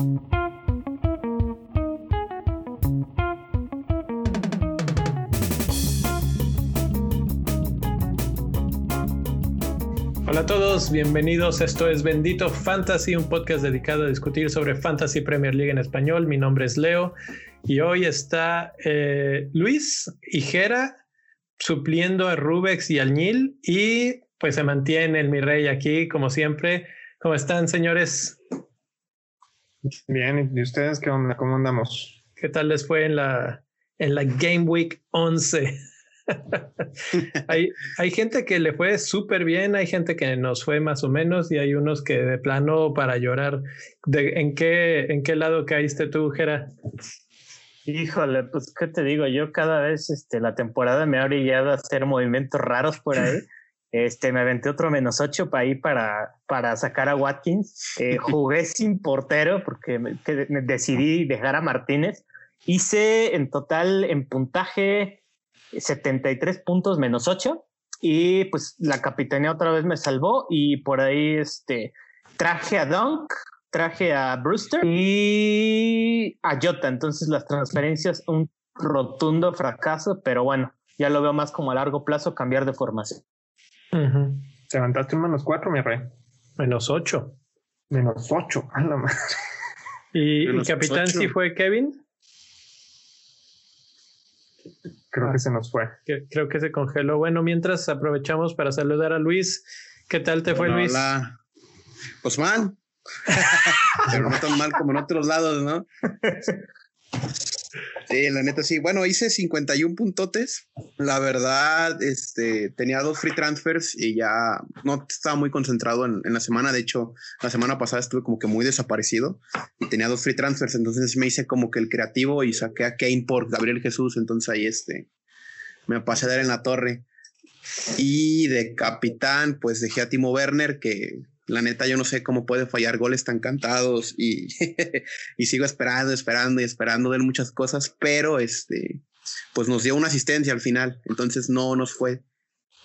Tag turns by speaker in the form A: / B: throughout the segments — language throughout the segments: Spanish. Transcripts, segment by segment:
A: Hola a todos, bienvenidos. Esto es Bendito Fantasy, un podcast dedicado a discutir sobre Fantasy Premier League en español. Mi nombre es Leo y hoy está eh, Luis y Jera supliendo a Rubex y al Nil y pues se mantiene el mi rey aquí como siempre. ¿Cómo están, señores?
B: Bien, ¿y ustedes qué onda? ¿Cómo andamos?
A: ¿Qué tal les fue en la, en la Game Week 11? hay, hay gente que le fue súper bien, hay gente que nos fue más o menos y hay unos que de plano para llorar. ¿De, en, qué, ¿En qué lado caíste tú, Jera?
C: Híjole, pues qué te digo, yo cada vez este, la temporada me ha orillado a hacer movimientos raros por ahí. Este, me aventé otro menos ocho para ahí para, para sacar a Watkins. Eh, jugué sin portero porque me, me decidí dejar a Martínez. Hice en total en puntaje 73 puntos menos 8 y pues la capitanía otra vez me salvó y por ahí este traje a Dunk, traje a Brewster y a Jota, entonces las transferencias un rotundo fracaso, pero bueno, ya lo veo más como a largo plazo cambiar de formación.
B: Te levantaste un menos 4, mi rey.
A: Menos 8.
B: Menos 8, a la madre.
A: ¿Y, el capitán sí fue Kevin?
B: Creo ah, que se nos fue.
A: creo que se congeló. Bueno, mientras aprovechamos para saludar a Luis. ¿Qué tal te fue, Luis?
D: Hola. Pues mal. Pero no tan mal como en otros lados, ¿no? Sí, la neta sí. Bueno, hice 51 puntotes. La verdad, este, tenía dos free transfers y ya no estaba muy concentrado en, en, la semana. De hecho, la semana pasada estuve como que muy desaparecido y tenía dos free transfers. Entonces me hice como que el creativo y saqué a Kane por Gabriel Jesús. Entonces ahí este, me pasé a dar en la torre. Y de capitán, pues dejé a Timo Werner, que la neta, yo no sé cómo puede fallar goles tan cantados y, y sigo esperando, esperando y esperando de muchas cosas, pero este, pues nos dio una asistencia al final. Entonces no nos fue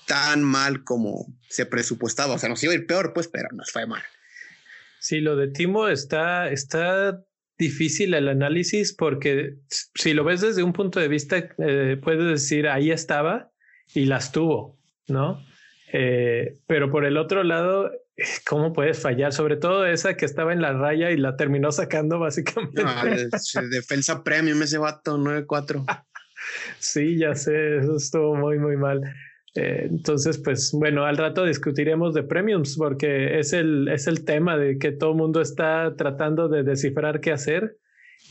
D: tan mal como se presupuestaba. O sea, nos iba a ir peor, pues, pero nos fue mal.
A: Sí, lo de Timo está, está difícil el análisis porque si lo ves desde un punto de vista, eh, puedes decir ahí estaba y las tuvo, ¿no? Eh, pero por el otro lado, ¿cómo puedes fallar? Sobre todo esa que estaba en la raya y la terminó sacando básicamente.
D: defensa premium ese vato 9-4.
A: sí, ya sé, eso estuvo muy, muy mal. Eh, entonces, pues bueno, al rato discutiremos de premiums porque es el, es el tema de que todo el mundo está tratando de descifrar qué hacer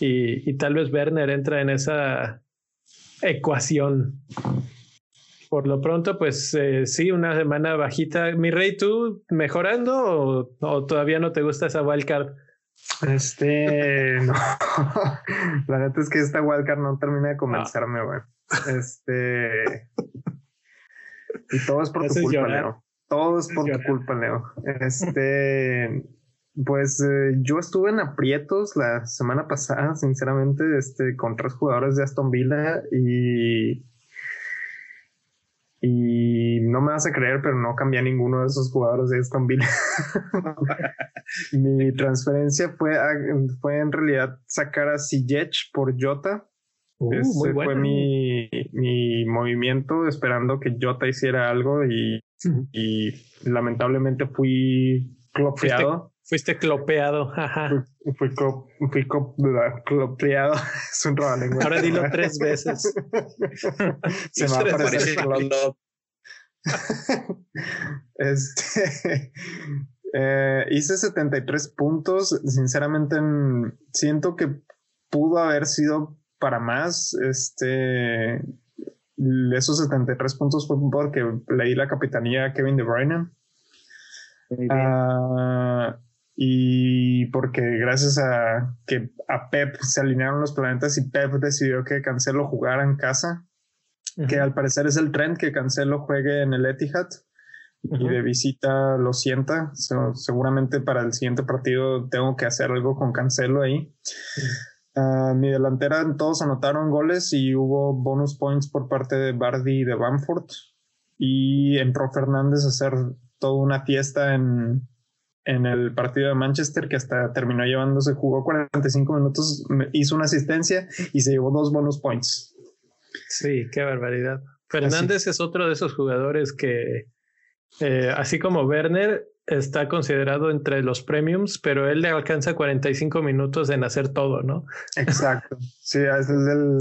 A: y, y tal vez Werner entra en esa ecuación por lo pronto, pues eh, sí, una semana bajita. Mi rey, ¿tú mejorando o, todavía no te gusta esa wildcard?
B: Este, no. La neta es que esta wildcard no termina de convencerme, güey. Este. Y todo es por tu culpa, Leo. Todo es por tu culpa, Leo. Este. Pues eh, yo estuve en aprietos la semana pasada, sinceramente, este, con tres jugadores de Aston Villa y y no me vas a creer, pero no cambié a ninguno de esos jugadores de Aston Villa. Mi transferencia fue, fue en realidad sacar a Ziyech por Jota. Uh, Ese fue mi, mi, movimiento esperando que Jota hiciera algo y, y lamentablemente fui clopeado.
A: Fuiste, clopeado.
B: Fui, fui, clopeado. es un robo
A: Ahora dilo tres veces.
B: Se me va a aparecer este, eh, hice 73 puntos. Sinceramente, siento que pudo haber sido para más. Este, esos 73 puntos fue porque leí la capitanía a Kevin De Bruyne. Uh, y porque gracias a que a Pep se alinearon los planetas y Pep decidió que Cancelo jugara en casa que al parecer es el trend que Cancelo juegue en el Etihad y de visita lo sienta. seguramente para el siguiente partido tengo que hacer algo con Cancelo ahí. Ah, mi delantera todos anotaron goles y hubo bonus points por parte de Bardi y de Bamford. Y entró Fernández a hacer toda una fiesta en, en el partido de Manchester, que hasta terminó llevándose, jugó 45 minutos, hizo una asistencia y se llevó dos bonus points.
A: Sí, qué barbaridad. Fernández es otro de esos jugadores que, eh, así como Werner, está considerado entre los premiums, pero él le alcanza 45 minutos en hacer todo, ¿no?
B: Exacto. Sí, ese es el...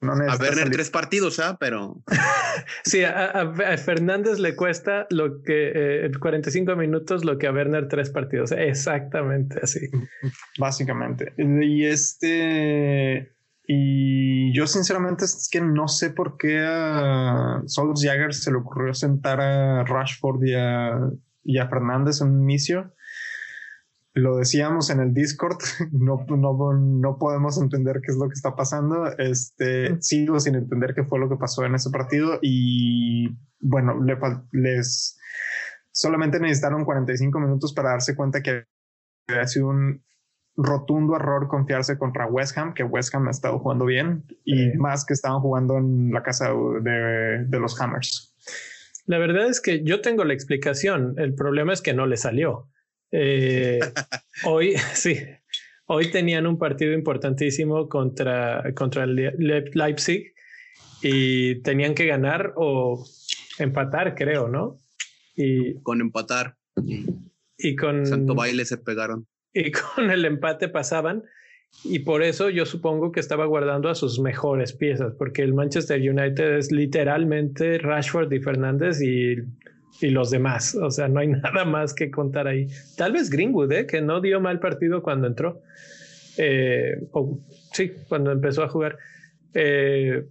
D: a Werner tres partidos, ¿ah? Pero...
A: sí, a, Fernández le cuesta lo que eh, 45 minutos lo que a Werner tres partidos. Exactamente así.
B: Básicamente. Y este... Y yo sinceramente es que no sé por qué a Jagger se le ocurrió sentar a Rashford y a y a Fernández en un inicio. Lo decíamos en el Discord, no, no, no podemos entender qué es lo que está pasando. Este, sigo sin entender qué fue lo que pasó en ese partido y bueno, les solamente necesitaron 45 minutos para darse cuenta que había sido un rotundo error confiarse contra West Ham, que West Ham ha estado jugando bien y más que estaban jugando en la casa de, de los Hammers.
A: La verdad es que yo tengo la explicación. El problema es que no le salió. Eh, hoy, sí, hoy tenían un partido importantísimo contra, contra el Leipzig y tenían que ganar o empatar, creo, ¿no?
D: Y con empatar.
A: Y con
D: Santo baile se pegaron.
A: Y con el empate pasaban y por eso yo supongo que estaba guardando a sus mejores piezas, porque el Manchester United es literalmente Rashford y Fernández y, y los demás. O sea, no hay nada más que contar ahí. Tal vez Greenwood, ¿eh? que no dio mal partido cuando entró. Eh, sí, cuando empezó a jugar. Eh,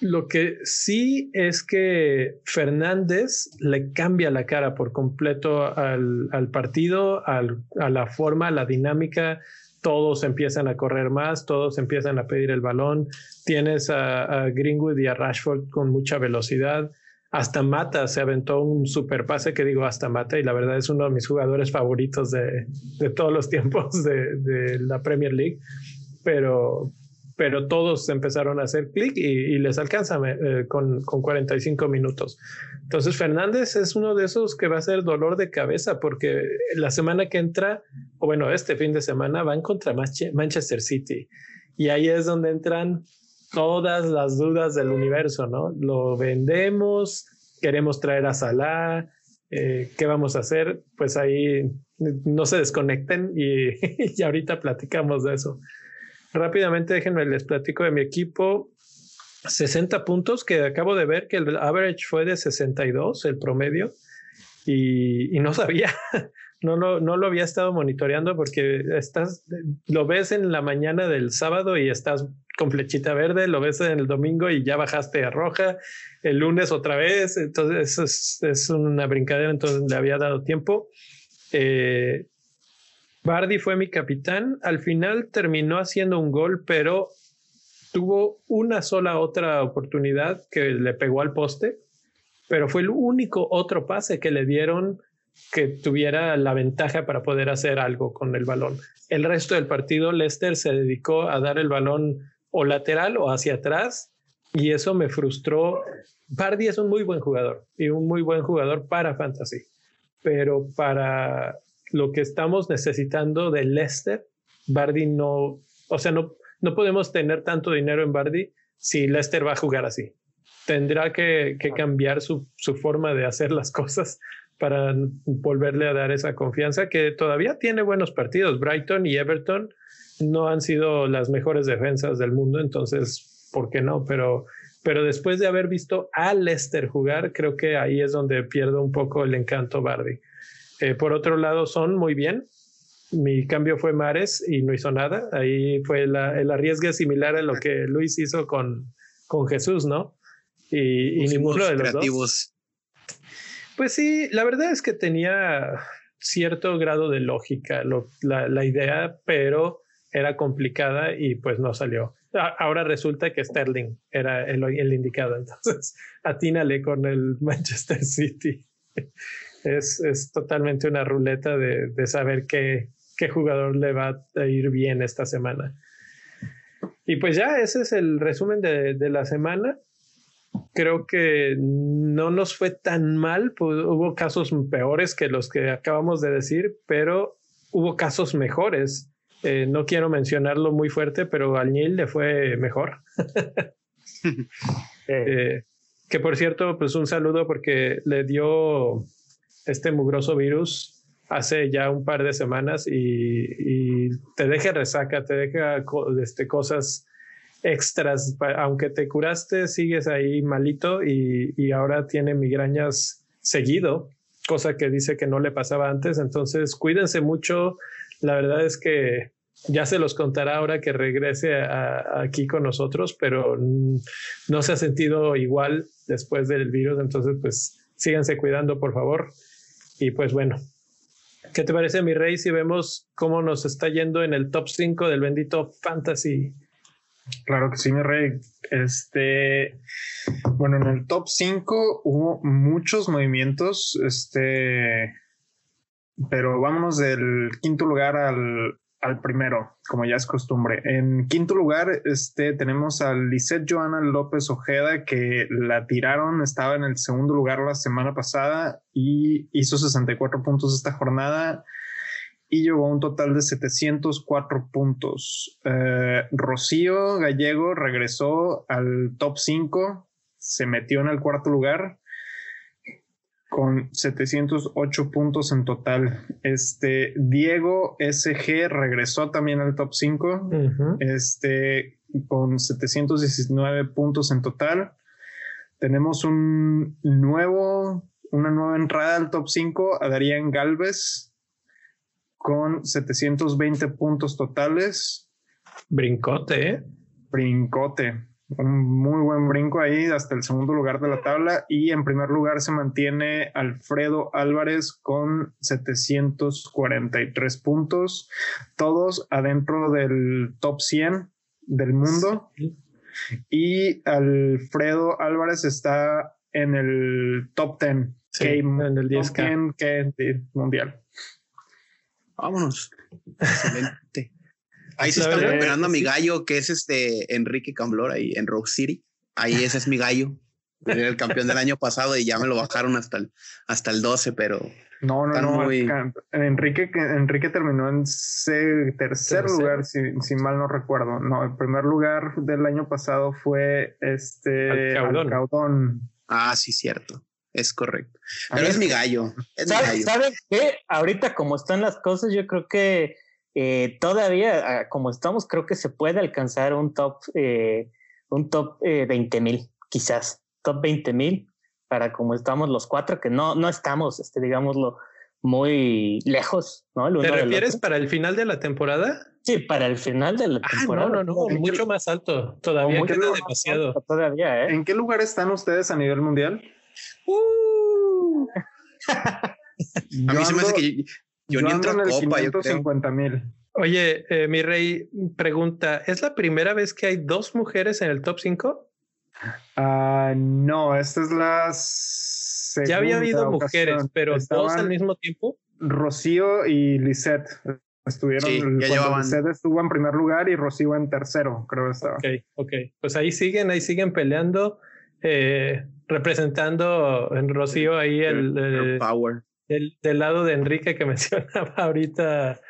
A: lo que sí es que Fernández le cambia la cara por completo al, partido, a la forma, a la dinámica todos empiezan a correr más, todos empiezan a pedir el balón. Tienes a, Greenwood y a Rashford con mucha velocidad. Hasta Mata se aventó un super pase que digo hasta Mata y la verdad es uno de mis jugadores favoritos de, todos los tiempos de, la Premier League. Pero, pero todos empezaron a hacer clic y, les alcanza eh, con, con 45 minutos. Entonces Fernández es uno de esos que va a ser dolor de cabeza porque la semana que entra, o bueno, este fin de semana van contra Manchester City y ahí es donde entran todas las dudas del universo, ¿no? Lo vendemos, queremos traer a Salah, eh, ¿qué vamos a hacer? Pues ahí no se desconecten y, y ahorita platicamos de eso. Rápidamente déjenme les platico de mi equipo. 60 puntos, que acabo de ver que el average fue de 62, el promedio, y, y no sabía, no, no, no lo había estado monitoreando porque estás, lo ves en la mañana del sábado y estás con flechita verde, lo ves en el domingo y ya bajaste a roja, el lunes otra vez, entonces es, es una brincadera, entonces le había dado tiempo. Eh, Bardi fue mi capitán, al final terminó haciendo un gol, pero tuvo una sola otra oportunidad que le pegó al poste, pero fue el único otro pase que le dieron que tuviera la ventaja para poder hacer algo con el balón. El resto del partido, Lester se dedicó a dar el balón o lateral o hacia atrás y eso me frustró. Bardi es un muy buen jugador y un muy buen jugador para fantasy, pero para lo que estamos necesitando de Lester, Bardi no, o sea, no, no podemos tener tanto dinero en Bardi si Leicester va a jugar así. Tendrá que, cambiar su, forma de hacer las cosas para volverle a dar esa confianza que todavía tiene buenos partidos. Brighton y Everton no han sido las mejores defensas del mundo, entonces, ¿por qué no? Pero, pero después de haber visto a Leicester jugar, creo que ahí es donde pierdo un poco el encanto Bardi. Eh, por otro lado, son muy bien, mi cambio fue Mares y no hizo nada. Ahí fue el arriesgue similar a lo que Luis hizo con, con Jesús, ¿no? Y, ninguno de los dos. Pues sí, la verdad es que tenía cierto grado de lógica la, idea, pero era complicada y pues no salió. Ahora resulta que Sterling era el, el indicado, entonces atínale con el Manchester City. Es, es totalmente una ruleta de, de saber qué, qué jugador le va a ir bien esta semana. Y pues ya, ese es el resumen de, la semana. creo que no nos fue tan mal. Pues, hubo casos peores que los que acabamos de decir, pero hubo casos mejores. Eh, no quiero mencionarlo muy fuerte, pero al Nil le fue mejor. Eh, que por cierto, pues un saludo porque le dio este mugroso virus hace ya un par de semanas y, te deja resaca, te deja este, cosas extras, aunque te curaste, sigues ahí malito y, y, ahora tiene migrañas seguido, cosa que dice que no le pasaba antes. Entonces, cuídense mucho. La verdad es que ya se los contará ahora que regrese aquí con nosotros, pero no se ha sentido igual después del virus. Entonces, pues síganse cuidando, por favor. Y pues bueno, ¿qué te parece, mi rey, si vemos cómo nos está yendo en el top 5 del bendito Fantasy
B: Claro que sí, mi rey. Este, bueno, en el top 5 hubo muchos movimientos, este, pero vámonos del quinto lugar al, al primero, como ya es costumbre. En quinto lugar, este, tenemos a Lisette Joana López Ojeda, que la tiraron, estaba en el segundo lugar la semana pasada y hizo 64 puntos esta jornada y llegó a un total de 704 puntos. Eh, Rocío Gallego regresó al top 5, se metió en el cuarto lugar con 708 puntos en total. Este Diego SG regresó también al top 5, este con 719 puntos en total. Tenemos un nuevo, una nueva entrada al top 5 a Darían Galvez con 720 puntos totales.
A: Brincote, ¿eh?
B: Brincote. Un muy buen brinco ahí hasta el segundo lugar de la tabla. Y en primer lugar se mantiene Alfredo Álvarez con 743 puntos. Todos adentro del top 100 del mundo. Y Alfredo Álvarez está en el top 10.
A: en el 10
B: mundial.
D: Vámonos. Excelente. Ahí se está recuperando a mi gallo, que es este Enrique Camblor, ahí en Rock City. Ahí ese es mi gallo. Era el campeón del año pasado y ya me lo bajaron hasta el, hasta el 12, pero.
B: No, no, no. Enrique, Enrique terminó en tercer, lugar, si, si, mal no recuerdo. No, el primer lugar del año pasado fue este Alcaudón.
D: Ah, sí, cierto. Es correcto. Pero es mi gallo.
C: ¿Sabes qué? Ahorita como están las cosas, yo creo que eh, todavía, ah, como estamos, creo que se puede alcanzar un top, eh, un top 20 eh, mil, quizás. Top 20 mil para como estamos los cuatro, que no, no estamos, este, digámoslo, muy lejos, ¿no?
A: ¿Te refieres para el final de la temporada?
C: Sí, para el final de la ah, temporada.
A: no, no, no, mucho más alto. Todavía queda demasiado.
C: todavía,
B: ¿En qué lugar están ustedes a nivel mundial?
D: Uh. a mí se me hace que yo, ni entro a Copa, yo
B: creo. mil.
A: Oye, eh, mi rey, pregunta, ¿es la primera vez que hay dos mujeres en el top 5?
B: Ah, no, esta es la segunda
A: Ya había habido mujeres, pero dos al mismo tiempo.
B: Rocío y Lisette estuvieron. Sí, Lisette estuvo en primer lugar y Rocío en tercero, creo que estaba.
A: Ok, ok. Pues ahí siguen, ahí siguen peleando. Eh, representando en Rocío ahí el,
D: power.
A: Del, lado de Enrique que mencionaba ahorita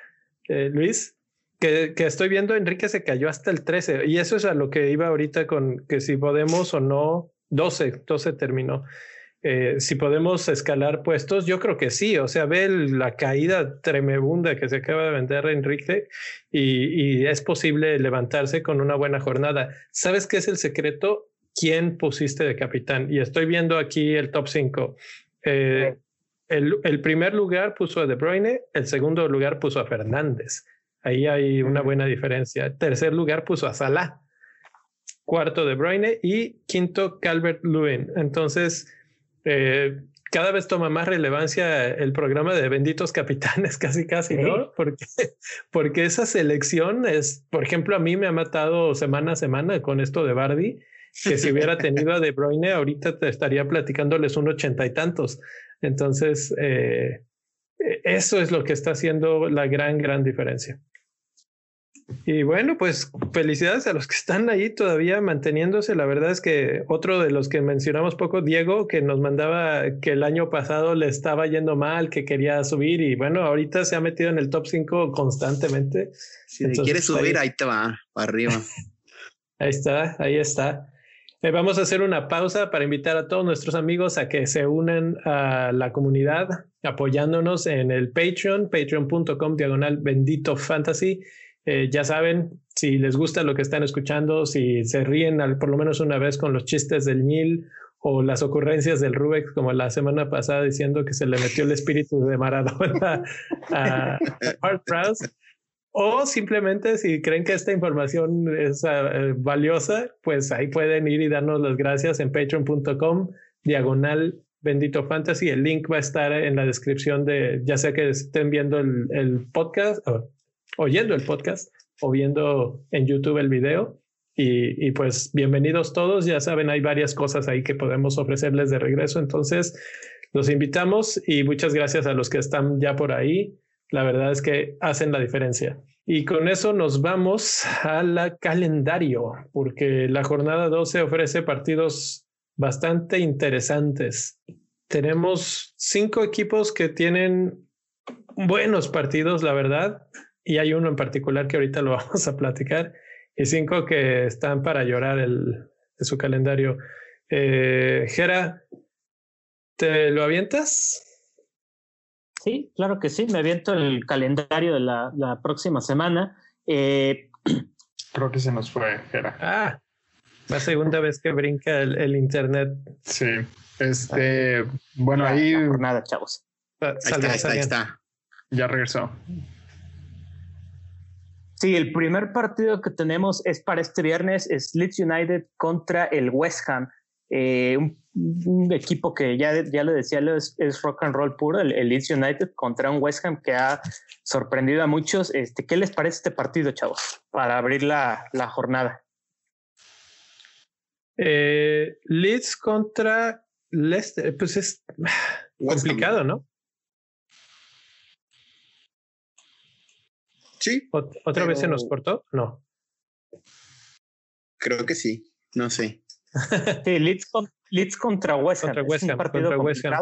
A: eh, Luis, que, estoy viendo Enrique se cayó hasta el 13 y eso es a lo que iba ahorita con que si podemos o no, 12, 12 terminó. Eh, si podemos escalar puestos, yo creo que sí. O sea, ve la caída tremenda que se acaba de vender Enrique y, es posible levantarse con una buena jornada. ¿Sabes qué es el secreto? quién pusiste de capitán. Y estoy viendo aquí el top 5. Eh, el, primer lugar puso a De Bruyne, el segundo lugar puso a Fernández. Ahí hay una buena diferencia. Tercer lugar puso a Salah. Cuarto De Bruyne y quinto Calvert Lewin. Entonces, eh, cada vez toma más relevancia el programa de benditos capitanes, casi, casi, ¿no? Porque, porque esa selección es, por ejemplo, a mí me ha matado semana a semana con esto de Bardi que si hubiera tenido a De Bruyne, ahorita te estaría platicándoles un ochenta y tantos. Entonces, eh, eso es lo que está haciendo la gran, gran diferencia. Y bueno, pues felicidades a los que están ahí todavía manteniéndose. La verdad es que otro de los que mencionamos poco, Diego, que nos mandaba que el año pasado le estaba yendo mal, que quería subir y bueno, ahorita se ha metido en el top 5 constantemente.
D: Si quieres subir, ahí, te va, para arriba.
A: ahí está, ahí está. Eh, vamos a hacer una pausa para invitar a todos nuestros amigos a que se unan a la comunidad apoyándonos en el Patreon, patreon.com diagonal bendito fantasy. Eh, ya saben, si les gusta lo que están escuchando, si se ríen al, por lo menos una vez con los chistes del Nil o las ocurrencias del Rubex, como la semana pasada diciendo que se le metió el espíritu de Maradona a, Art Prowse, o simplemente si creen que esta información es uh, valiosa, pues ahí pueden ir y darnos las gracias en patreon.com diagonal bendito fantasy. El link va a estar en la descripción de, ya sea que estén viendo el, podcast, oyendo el podcast o viendo en YouTube el video. Y, pues bienvenidos todos. Ya saben, hay varias cosas ahí que podemos ofrecerles de regreso. Entonces, los invitamos y muchas gracias a los que están ya por ahí. La verdad es que hacen la diferencia. Y con eso nos vamos a la calendario, porque la jornada 12 ofrece partidos bastante interesantes. Tenemos cinco equipos que tienen buenos partidos, la verdad y hay uno en particular que ahorita lo vamos a platicar, y cinco que están para llorar el, de su calendario. Eh, Jera, ¿te lo avientas?
C: Sí, claro que sí, me aviento el calendario de la, la próxima semana. Eh,
B: Creo que se nos fue, Jera.
A: Ah, la segunda vez que brinca el, internet.
B: Sí, este, bueno, ahí...
C: Nada, chavos.
D: Ah, ahí está, ahí está.
B: Ya regresó.
C: Sí, el primer partido que tenemos es para este viernes, es Leeds United contra el West Ham. Eh, un, equipo que ya, ya lo decía, es, es rock and roll puro, el, Leeds United contra un West Ham que ha sorprendido a muchos. Este, ¿Qué les parece este partido, chavos? Para abrir la, la jornada.
A: Eh, Leeds contra Leicester, pues es complicado, ¿no?
D: Sí.
A: ¿Otra vez se nos cortó? No.
D: Creo que sí. No sé.
C: sí, Leeds, contra West Ham.
A: Contra un partido contra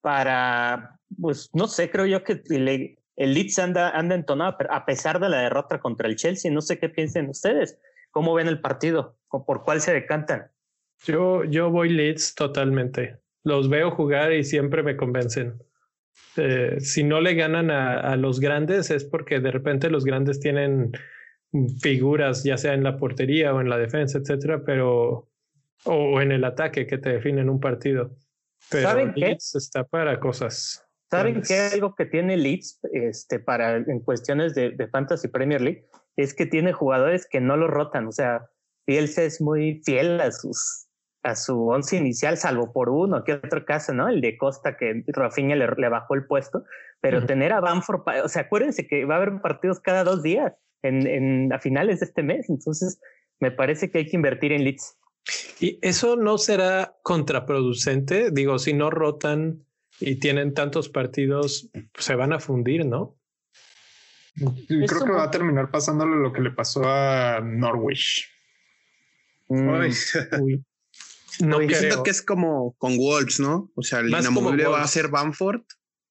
C: Para, pues no sé, creo yo que el Leeds anda, anda entonado, a pesar de la derrota contra el Chelsea. No sé qué piensen ustedes. ¿Cómo ven el partido? ¿O por cuál se decantan?
A: Yo, yo voy Leeds totalmente. Los veo jugar y siempre me convencen. Eh, si no le ganan a, los grandes es porque de repente los grandes tienen figuras, ya sea en la portería o en la defensa, etcétera, pero o, en el ataque que te definen un partido. Pero
C: ¿Saben qué?
A: está para cosas.
C: ¿Saben qué? Algo que tiene Leeds este, para, en cuestiones de, de Fantasy Premier League es que tiene jugadores que no lo rotan. O sea, Bielsa es muy fiel a sus a su once inicial, salvo por uno, que otro caso, ¿no? El de Costa, que Rafinha le, le bajó el puesto, pero tener a Banford, o sea, acuérdense que va a haber partidos cada dos días en, en, a finales de este mes, entonces me parece que hay que invertir en Leeds.
A: ¿Y eso no será contraproducente? Digo, si no rotan y tienen tantos partidos, se van a fundir, ¿no?
B: creo que va a terminar pasándole lo que le pasó a Norwich.
D: Mm. Uy. No siento que es como con Wolves, ¿no? O sea, el inamovible va a ser Bamford.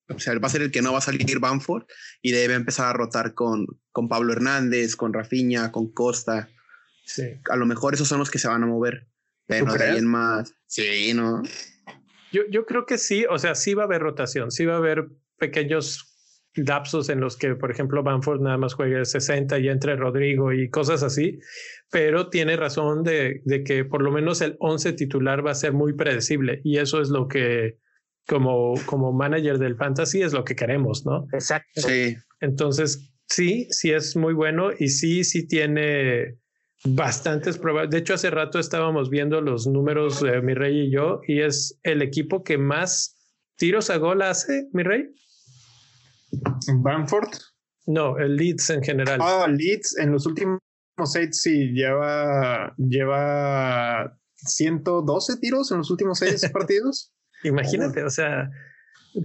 D: O sea, va a ser el que no va a salir Bamford y debe empezar a rotar con, con Pablo Hernández, con Rafinha, con Costa. Sí. A lo mejor esos son los que se van a mover. Pero de más. Sí, ¿no?
A: Yo, yo creo que sí. O sea, sí va a haber rotación. Sí va a haber pequeños lapsos en los que, por ejemplo, Banford nada más juegue 60 y entre Rodrigo y cosas así, pero tiene razón de, de, que por lo menos el 11 titular va a ser muy predecible y eso es lo que como, como manager del fantasy es lo que queremos, ¿no?
C: Exacto.
D: Sí.
A: Entonces, sí, sí es muy bueno y sí, sí tiene bastantes pruebas. De hecho, hace rato estábamos viendo los números de mi rey y yo y es el equipo que más tiros a gol hace, mi rey.
B: Banford.
A: No, el Leeds en general.
B: Ah, Leeds en los últimos seis sí lleva, lleva 112 tiros en los últimos seis partidos.
A: Imagínate, o sea,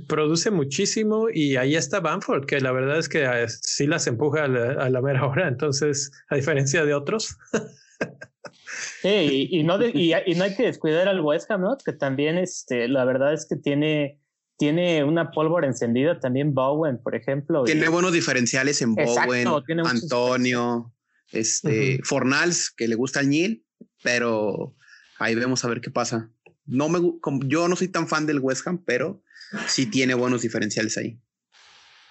A: produce muchísimo y ahí está Banford, que la verdad es que eh, sí las empuja a la, mera hora, entonces, a diferencia de otros.
C: Sí, y, no y, no hay que descuidar al West Ham, ¿no? Que también, este, la verdad es que tiene, tiene una pólvora encendida también Bowen, por ejemplo.
D: Tiene buenos diferenciales en Bowen, Antonio, este, Fornals, que le gusta al Nil, pero ahí vemos a ver qué pasa. No me, yo no soy tan fan del West Ham, pero sí tiene buenos diferenciales ahí.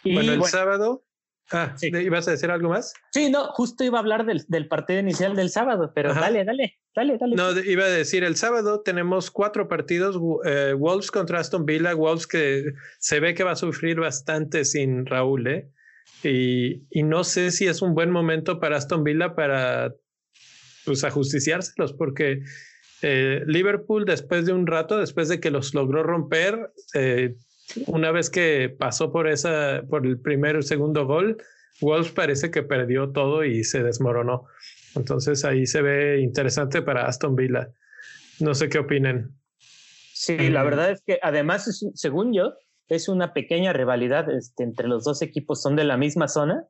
A: bueno, el sábado. Ah, ¿ibas a decir algo más?
C: Sí, no, justo iba a hablar del, del partido inicial del sábado, pero dale, dale, dale, dale.
A: No, iba a decir, el sábado tenemos cuatro partidos, eh, Wolves contra Aston Villa, Wolves que se ve que va a sufrir bastante sin Raúl, ¿eh? Y, y no sé si es un buen momento para Aston Villa para pues ajusticiárselos, porque eh, Liverpool después de un rato, después de que los logró romper, eh, una vez que pasó por esa, por el primer o segundo gol, Wolves parece que perdió todo y se desmoronó. Entonces ahí se ve interesante para Aston Villa. No sé qué opinen.
C: Sí, la verdad es que además, según yo, es una pequeña rivalidad este, entre los dos equipos, son de la misma zona.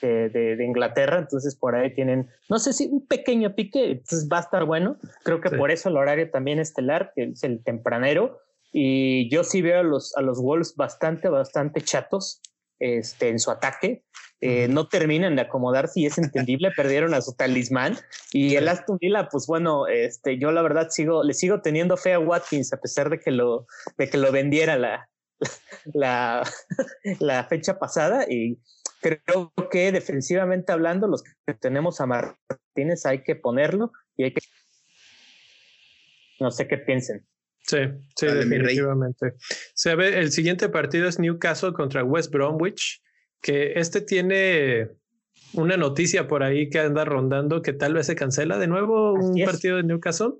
C: Este, de, Inglaterra, entonces por ahí tienen, no sé si un pequeño pique, entonces va a estar bueno. Creo que por eso el horario también estelar, que es el tempranero, y yo sí veo a los, a los Wolves bastante, bastante chatos este, en su ataque. Eh, no terminan de acomodarse y es entendible, perdieron a su talismán. Y el Aston Villa, pues bueno, este, yo la verdad sigo, le sigo teniendo fe a Watkins a pesar de que lo, de que lo vendiera la, la, la fecha pasada. Y creo que defensivamente hablando, los que tenemos a Martínez hay que ponerlo y hay que... No sé qué piensen.
A: Sí, sí, definitivamente. Se ve, el siguiente partido es Newcastle contra West Bromwich, que este tiene una noticia por ahí que anda rondando que tal vez se cancela de nuevo un partido de Newcastle.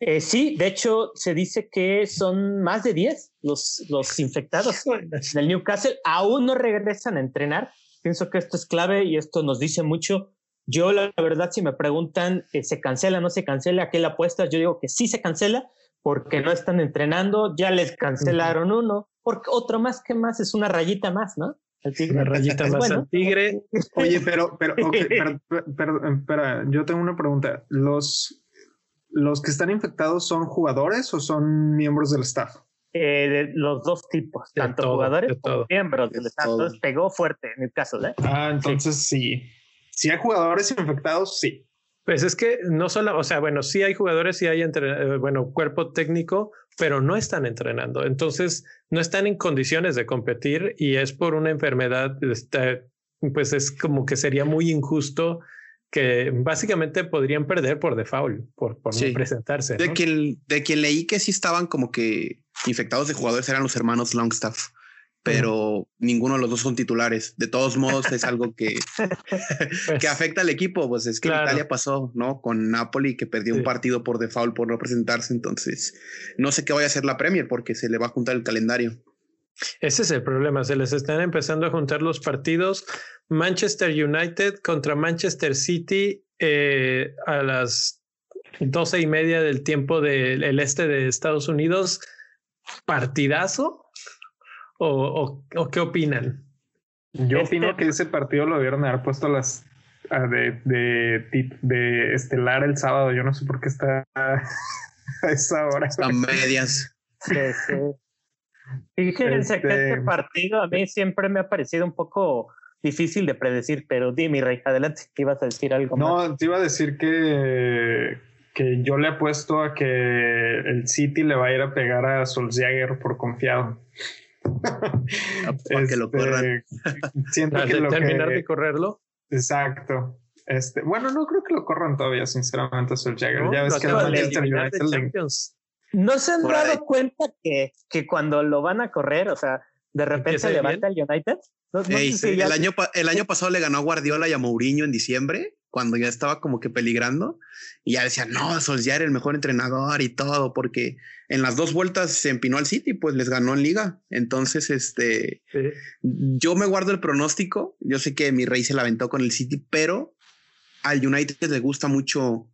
C: Eh, sí, de hecho se dice que son más de 10 los, los infectados del Newcastle. Aún no regresan a entrenar. Pienso que esto es clave y esto nos dice mucho. Yo, la verdad, si me preguntan, eh, ¿se cancela o no se cancela? ¿A qué la apuestas? Yo digo que sí se cancela porque no están entrenando, ya les cancelaron uno, porque otro más que más es una rayita más, ¿no?
A: Una rayita más al tigre.
B: Oye, pero, pero, pero, espera, yo tengo una pregunta. ¿Los, ¿Los que están infectados son jugadores o son miembros del staff?
C: Eh, de los dos tipos, tanto jugadores como miembros del staff. Entonces pegó fuerte en el caso, ¿eh?
B: Ah, entonces sí. Si hay jugadores infectados, sí.
A: Pues es que no solo, o sea, bueno, sí hay jugadores, sí hay, entre, eh, bueno, cuerpo técnico, pero no están entrenando. Entonces, no están en condiciones de competir y es por una enfermedad, este, pues es como que sería muy injusto que básicamente podrían perder por default, por, por no presentarse.
D: De, quien, de quien leí que sí estaban como que infectados de jugadores eran los hermanos Longstaff pero ninguno de los dos son titulares. De todos modos, es algo que, que afecta al equipo. Pues es que Italia pasó, ¿no? Con Napoli, que perdió un partido por default por no presentarse. Entonces, no sé qué vaya a hacer la Premier porque se le va a juntar el calendario.
A: Ese es el problema. Se les están empezando a juntar los partidos. Manchester United contra Manchester City eh, a las doce y media del tiempo del este de Estados Unidos. Partidazo ¿O, o, qué opinan?
B: Yo este opino que ese partido lo debieron haber puesto las de, de, de, estelar el sábado. Yo no sé por qué está a esa hora.
D: Están medias.
C: Sí, sí. Fíjense que este, este partido a mí siempre me ha parecido un poco difícil de predecir, pero dime, Rey, adelante, que ibas a decir algo
B: no, te iba a decir que, que yo le apuesto a que el City le va a ir a pegar a Solskjaer por confiado.
D: que lo corran.
A: Este, siento que terminar de correrlo.
B: Exacto. Este, bueno, no creo que lo corran todavía, sinceramente, Solskjaer. ya ves que
C: ¿No se han dado cuenta que, que cuando lo van a correr, o sea, de repente se levanta el United?
D: el, año, el año pasado le ganó a Guardiola y a Mourinho en diciembre, cuando ya estaba como que peligrando, y ya decían, no, Solskjaer el mejor entrenador y todo, porque en las dos vueltas se empinó al City, pues les ganó en liga. Entonces, este, yo me guardo el pronóstico. Yo sé que mi rey se la aventó con el City, pero al United le gusta mucho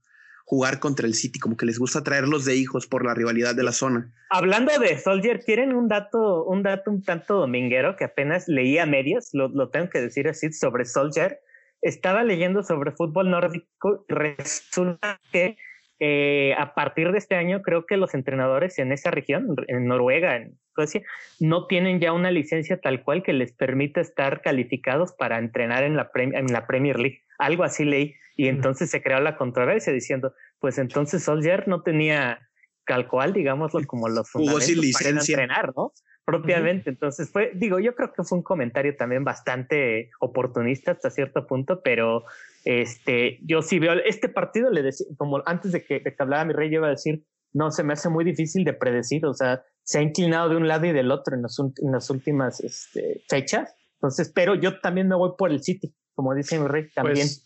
D: jugar contra el City, como que les gusta traerlos de hijos por la rivalidad de la zona.
C: Hablando de Soldier, ¿quieren un dato, un dato un tanto dominguero que apenas leí a medias? Lo, lo tengo que decir así sobre Soldier. Estaba leyendo sobre fútbol nórdico. Resulta que eh, a partir de este año creo que los entrenadores en esa región, en Noruega, en Suecia, no tienen ya una licencia tal cual que les permita estar calificados para entrenar en la, en la Premier League. Algo así leí. Y entonces se creó la controversia diciendo, pues entonces Soldier no tenía tal cual, digámoslo, como los fundamentos
D: sin licencia.
C: para entrenar, ¿no? Propiamente. Entonces fue, digo, yo creo que fue un comentario también bastante oportunista hasta cierto punto, pero este, yo sí veo este partido, le decía, como antes de que, de que mi rey, yo iba a decir, no, se me hace muy difícil de predecir, o sea, se ha inclinado de un lado y del otro en, en las últimas este, fechas. Entonces, pero yo también me voy por el City, como dice mi rey, también.
A: Pues,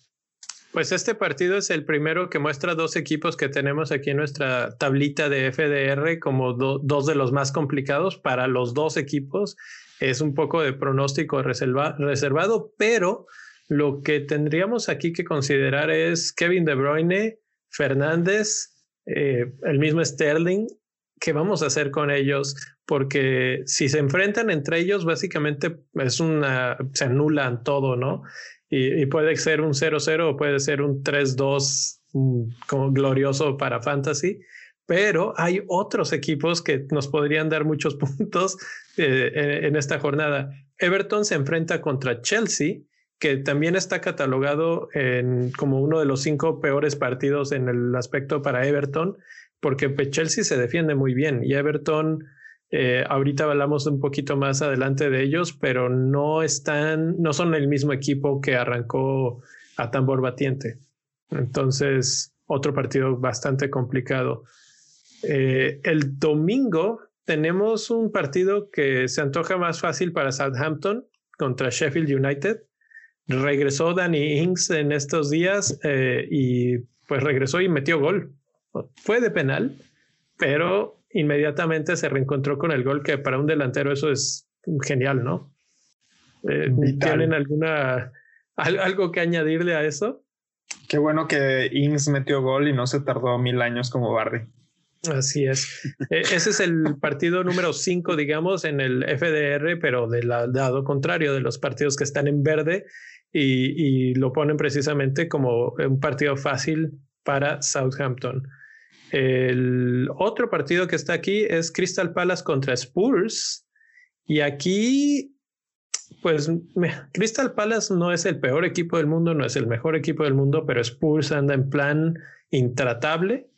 A: pues este partido es el primero que muestra dos equipos que tenemos aquí en nuestra tablita de FDR como dos de los más complicados para los dos equipos. Es un poco de pronóstico reservado, pero lo que tendríamos aquí que considerar es Kevin De Bruyne, Fernández, eh, el mismo Sterling. ¿Qué vamos a hacer con ellos? Porque si se enfrentan entre ellos, básicamente es una, se anulan todo, ¿no? Y, puede ser un 0-0 o puede ser un 3-2 como glorioso para Fantasy, pero hay otros equipos que nos podrían dar muchos puntos eh, en esta jornada. Everton se enfrenta contra Chelsea que también está catalogado como uno de los cinco peores partidos en el aspecto para Everton, porque pues, Chelsea se defiende muy bien y Everton, eh, ahorita hablamos un poquito más adelante de ellos, pero no están, no son el mismo equipo que arrancó a tambor batiente. Entonces, otro partido bastante complicado. Eh, el domingo tenemos un partido que se antoja más fácil para Southampton contra Sheffield United regresó Danny Ings en estos días eh, y pues regresó y metió gol. Fue de penal, pero inmediatamente se reencontró con el gol que para un delantero eso es genial, ¿no? Eh, ¿Tienen alguna algo que añadirle a eso?
B: Qué bueno que Ings metió gol y no se tardó mil años como Bardi.
A: Así es. E, ese es el partido número 5, digamos, en el FDR, pero del lado contrario de los partidos que están en verde y, lo ponen precisamente como un partido fácil para Southampton. El otro partido que está aquí es Crystal Palace contra Spurs. Y aquí, pues, Crystal Palace no es el peor equipo del mundo, no es el mejor equipo del mundo, pero Spurs anda en plan intratable.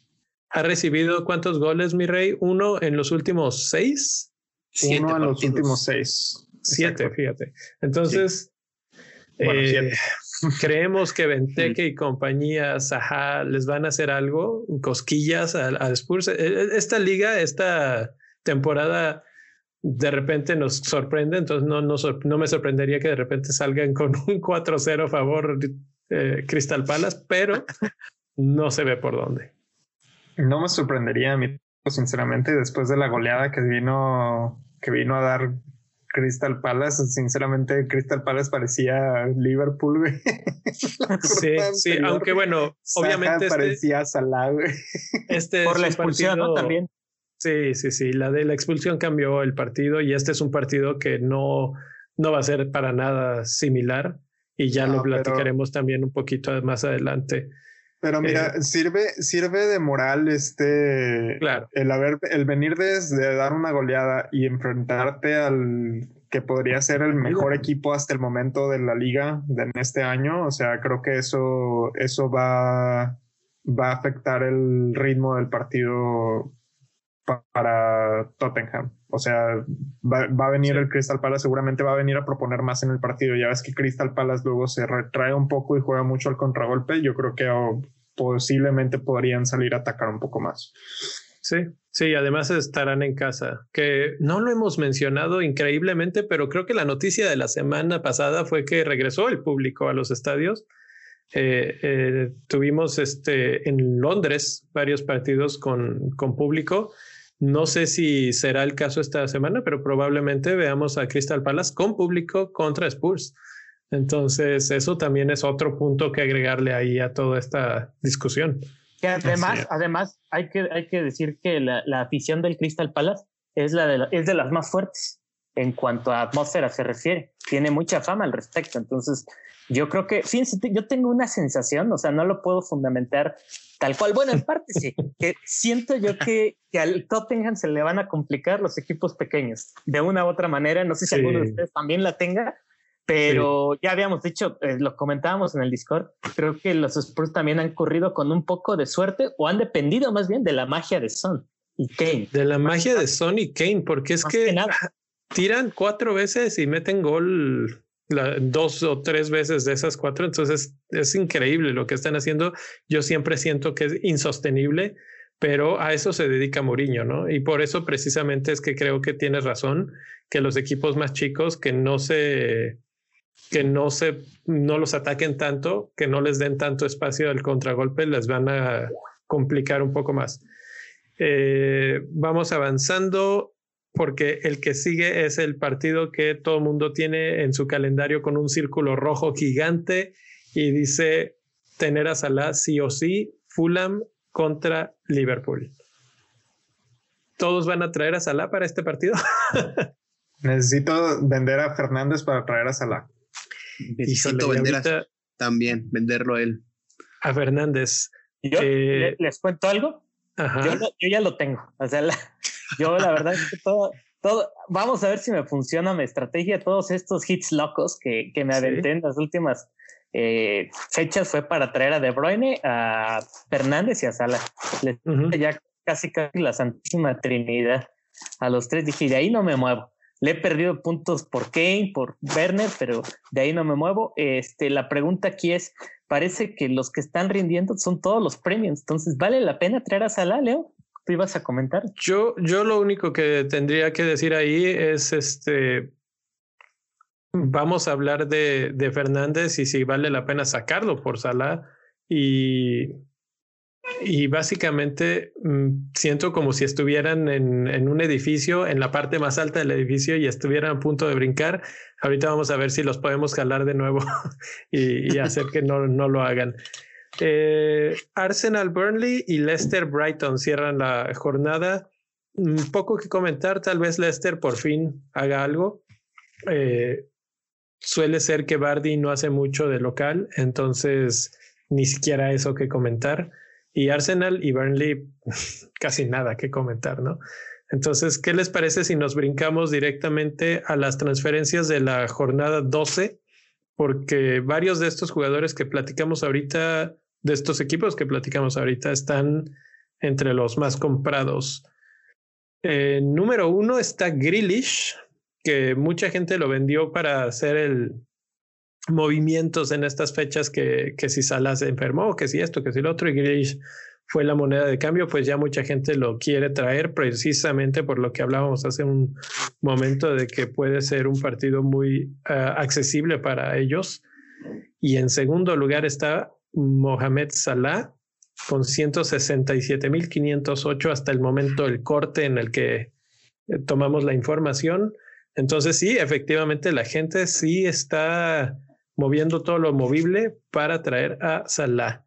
A: Ha recibido cuántos goles, mi rey? Uno en los últimos seis.
B: Uno en los últimos seis.
A: Siete, fíjate. Entonces, eh, creemos que Benteke y compañía Saha les van a hacer algo, cosquillas a, a Spurs. E, e, esta liga, esta temporada de repente nos sorprende, entonces no, no, no me sorprendería que de repente salgan con un 4-0 a favor eh, Crystal Palace, pero no se ve por dónde.
B: No me sorprendería a mí, sinceramente, después de la goleada que vino, que vino a dar Crystal Palace, sinceramente Crystal Palace parecía Liverpool, güey.
A: Sí, sí, aunque bueno, obviamente
B: este parecía Salah, güey.
A: Este
C: por la expulsión también.
A: Sí, sí, sí, la de la expulsión cambió el partido y este es un partido que no no va a ser para nada similar y ya lo platicaremos también un poquito más adelante.
B: Pero mira, eh, sirve, sirve de moral este
A: claro.
B: el haber, el venir desde dar una goleada y enfrentarte al que podría ser el mejor equipo hasta el momento de la liga de en este año. O sea, creo que eso, eso va, va a afectar el ritmo del partido para Tottenham. O sea, va, va a venir el Crystal Palace, seguramente va a venir a proponer más en el partido. Ya ves que Crystal Palace luego se retrae un poco y juega mucho al contragolpe. Yo creo que oh, posiblemente podrían salir a atacar un poco más.
A: Sí, sí, además estarán en casa, que no lo hemos mencionado increíblemente, pero creo que la noticia de la semana pasada fue que regresó el público a los estadios. Eh, eh, tuvimos este, en Londres varios partidos con, con público no sé si será el caso esta semana, pero probablemente veamos a Crystal Palace con público contra Spurs. Entonces, eso también es otro punto que agregarle ahí a toda esta discusión.
C: Que además, además hay, que, hay que decir que la, la afición del Crystal Palace es, la de es de las más fuertes en cuanto a atmósfera se refiere. Tiene mucha fama al respecto. Entonces, yo creo que, fíjense, yo tengo una sensación, o sea, no lo puedo fundamentar tal cual. Bueno, en parte sí, que siento yo que, que al Tottenham se le van a complicar los equipos pequeños de una u otra manera. No sé si alguno de ustedes también la tenga, pero ya habíamos dicho, eh, lo comentábamos en el Discord, creo que los Spurs también han corrido con un poco de suerte o han dependido más bien de la magia de Son y Kane.
A: De la magia de Son y Kane, porque es que, tiran cuatro veces y meten gol dos o tres veces de esas cuatro. Entonces es increíble lo que están haciendo. Yo siempre siento que es insostenible, pero a eso se dedica Mourinho, ¿no? Y por eso precisamente es que creo que tienes razón, que los equipos más chicos que no se que no se no los ataquen tanto, que no les den tanto espacio al contragolpe, les van a complicar un poco más. Eh, vamos avanzando porque el que sigue es el partido que todo el mundo tiene en su calendario con un círculo rojo gigante y dice tener a Salah sí o sí, Fulham contra Liverpool. ¿Todos van a traer a Salah para este partido?
B: Necesito vender a Fernández para traer a Salah.
D: Necesito vender a, también, venderlo a él.
A: A Fernández.
C: ¿Yo? Eh, ¿Les cuento algo? Yo, yo, ya lo tengo. O sea, la, yo la verdad es que todo, todo, vamos a ver si me funciona mi estrategia. Todos estos hits locos que, que me aventé en las últimas eh, fechas fue para traer a De Bruyne, a Fernández y a Sala. Les ya casi casi la santísima trinidad. A los tres dije, de ahí no me muevo. Le he perdido puntos por Kane, por Werner, pero de ahí no me muevo. Este, la pregunta aquí es, parece que los que están rindiendo son todos los premios. Entonces, ¿vale la pena traer a Salah, Leo? ¿Tú ibas a comentar?
A: Yo, yo lo único que tendría que decir ahí es este. Vamos a hablar de, de Fernández y si vale la pena sacarlo por Salah. Y, y básicamente mm, siento como si estuvieran en, en, un edificio, en la parte más alta del edificio y estuvieran a punto de brincar. Ahorita vamos a ver si los podemos jalar de nuevo y, y hacer que no, no lo hagan. Eh, Arsenal Burnley y Leicester Brighton cierran la jornada. Un poco que comentar, tal vez Leicester por fin haga algo. Eh, suele ser que Bardi no hace mucho de local, entonces ni siquiera eso que comentar. Y Arsenal y Burnley casi nada que comentar, ¿no? Entonces, ¿qué les parece si nos brincamos directamente a las transferencias de la jornada 12? Porque varios de estos jugadores que platicamos ahorita de estos equipos que platicamos ahorita están entre los más comprados. Eh, número uno está Grillish, que mucha gente lo vendió para hacer el movimientos en estas fechas que, que si Salah se enfermó, que si esto, que si lo otro, y Grillish fue la moneda de cambio, pues ya mucha gente lo quiere traer precisamente por lo que hablábamos hace un momento de que puede ser un partido muy uh, accesible para ellos. Y en segundo lugar está Mohamed Salah con 167.508 hasta el momento del corte en el que eh, tomamos la información. Entonces sí, efectivamente la gente sí está moviendo todo lo movible para traer a Salah.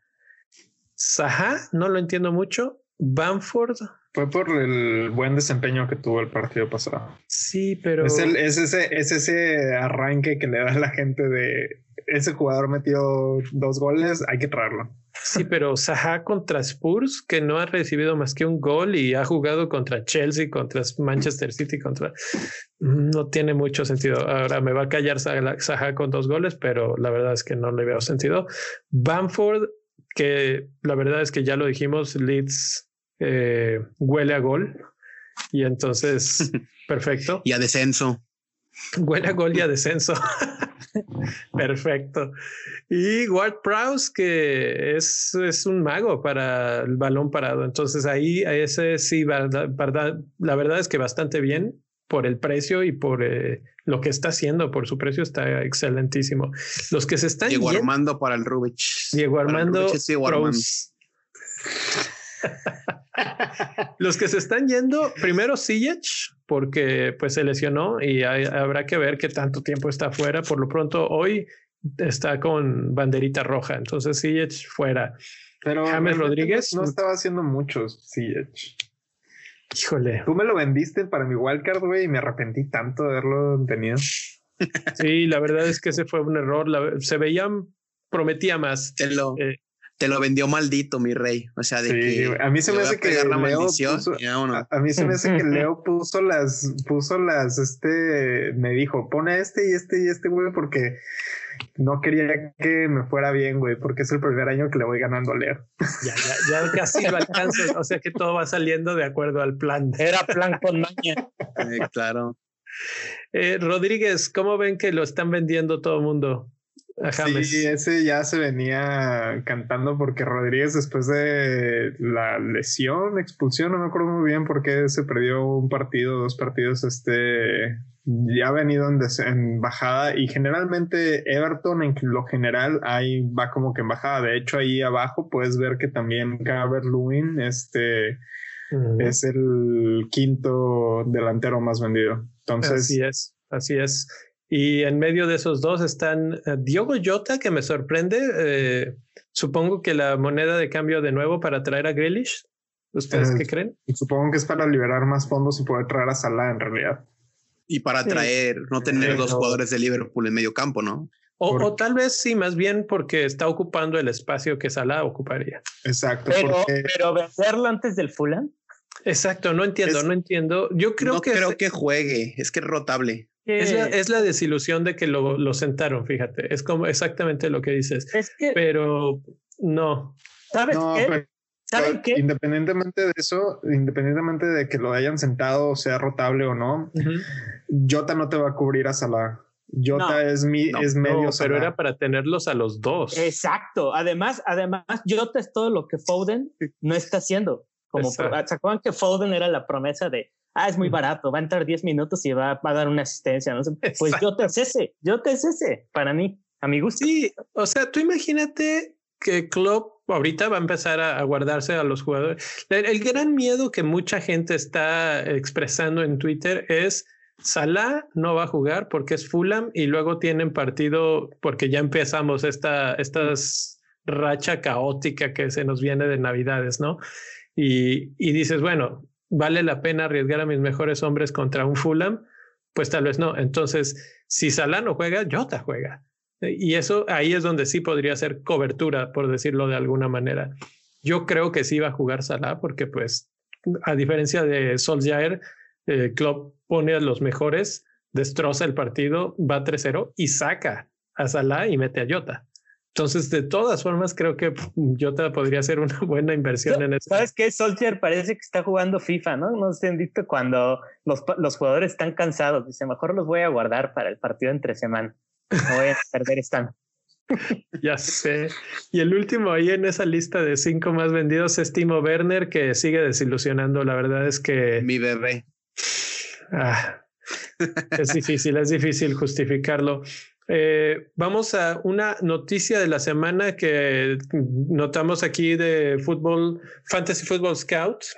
A: Saha, no lo entiendo mucho. Bamford.
B: Fue por el buen desempeño que tuvo el partido pasado.
A: Sí, pero.
B: Es, el, es, ese, es ese arranque que le da a la gente de ese jugador metió dos goles, hay que traerlo.
A: Sí, pero Saha contra Spurs, que no ha recibido más que un gol y ha jugado contra Chelsea, contra Manchester City, contra... No tiene mucho sentido. Ahora me va a callar Saha con dos goles, pero la verdad es que no le veo sentido. Bamford, que la verdad es que ya lo dijimos, Leeds eh, huele a gol. Y entonces, perfecto.
D: y a descenso.
A: Huele a gol y a descenso. Perfecto. Y Ward Prowse, que es, es, un mago para el balón parado. Entonces ahí ese sí, verdad, verdad, la verdad es que bastante bien por el precio y por eh, lo que está haciendo, por su precio está excelentísimo. Los que se están...
D: Diego Armando para el Rubich.
A: Diego Armando. Los que se están yendo, primero Ziyech, porque pues se lesionó y hay, habrá que ver qué tanto tiempo está fuera. Por lo pronto, hoy está con banderita roja. Entonces, Siege fuera.
B: Pero
A: James Rodríguez.
B: No, estaba haciendo muchos Siege.
A: Híjole.
B: Tú me lo vendiste para mi wildcard, güey, y me arrepentí tanto de haberlo tenido.
A: Sí, la verdad es que ese fue un error. se veía, prometía más.
D: Te lo, eh, te lo vendió maldito, mi rey. O sea, de que
B: a mí se me hace que Leo puso, a, mí se me hace que Leo puso las, puso las, este, me dijo, pone este y este y este, güey, porque no quería que me fuera bien, güey, porque es el primer año que le voy ganando a Leo.
A: Ya, ya, ya casi lo alcanzas. O sea que todo va saliendo de acuerdo al plan.
C: Era plan con maña.
D: Eh, claro.
A: Eh, Rodríguez, ¿cómo ven que lo están vendiendo todo el mundo?
B: Sí, ese ya se venía cantando porque Rodríguez después de la lesión, expulsión, no me acuerdo muy bien por qué se perdió un partido, dos partidos, este ya ha venido en, bajada y generalmente Everton en lo general ahí va como que en bajada. De hecho ahí abajo puedes ver que también Calvert Lewin este es el quinto delantero más vendido. Entonces
A: así es, así es. Y en medio de esos dos están eh, Diogo Jota, que me sorprende. Eh, supongo que la moneda de cambio de nuevo para traer a Grealish. ¿Ustedes eh, qué creen?
B: Supongo que es para liberar más fondos y poder traer a Salah en realidad.
D: Y para traer, no tener dos jugadores de Liverpool en medio campo, ¿no?
A: O, tal vez sí, más bien porque está ocupando el espacio que Salah ocuparía.
B: Exacto.
C: Pero, pero vencerlo antes del Fulham.
A: Exacto, no entiendo, no entiendo. Yo creo
D: no
A: que.
D: creo que juegue, es que es rotable.
A: Es la, desilusión de que lo, lo, sentaron, fíjate. Es como exactamente lo que dices. pero no.
C: ¿Sabes qué?
B: ¿Saben qué? Independientemente de eso, independientemente de que lo hayan sentado, sea rotable o no, Jota no te va a cubrir a Salah. Jota es, mi, es medio.
A: pero era para tenerlos a los dos.
C: Exacto. Además, además, Jota es todo lo que Foden no está haciendo. Como ¿Se acuerdan que Foden era la promesa de ah, es muy barato, va a entrar 10 minutos y va, a dar una asistencia. ¿no? Pues yo te es ese, yo te es ese, para mí, a mi gusto.
A: Sí, o sea, tú imagínate que Klopp ahorita va a empezar a, guardarse a los jugadores. El, gran miedo que mucha gente está expresando en Twitter es Salah no va a jugar porque es Fulham y luego tienen partido porque ya empezamos esta estas racha caótica que se nos viene de Navidades, ¿no? Y, y dices, bueno, ¿vale la pena arriesgar a mis mejores hombres contra un Fulham? Pues tal vez no. Entonces, si Salah no juega, Jota juega. Y eso ahí es donde sí podría ser cobertura, por decirlo de alguna manera. Yo creo que sí va a jugar Salah porque, pues, a diferencia de Solskjaer, eh, Klopp pone a los mejores, destroza el partido, va 3-0 y saca a Salah y mete a Jota. Entonces, de todas formas, creo que Jota podría ser una buena inversión en eso.
C: ¿Sabes qué? Solskjaer parece que está jugando FIFA, ¿no? No sé, dicho cuando los, los, jugadores están cansados. Dice, mejor los voy a guardar para el partido entre semana. No voy a perder esta.
A: ya sé. Y el último ahí en esa lista de cinco más vendidos es Timo Werner, que sigue desilusionando. La verdad es que...
D: Mi bebé.
A: Ah, es difícil, es difícil justificarlo. Eh, vamos a una noticia de la semana que notamos aquí de fútbol, Fantasy Football Scouts,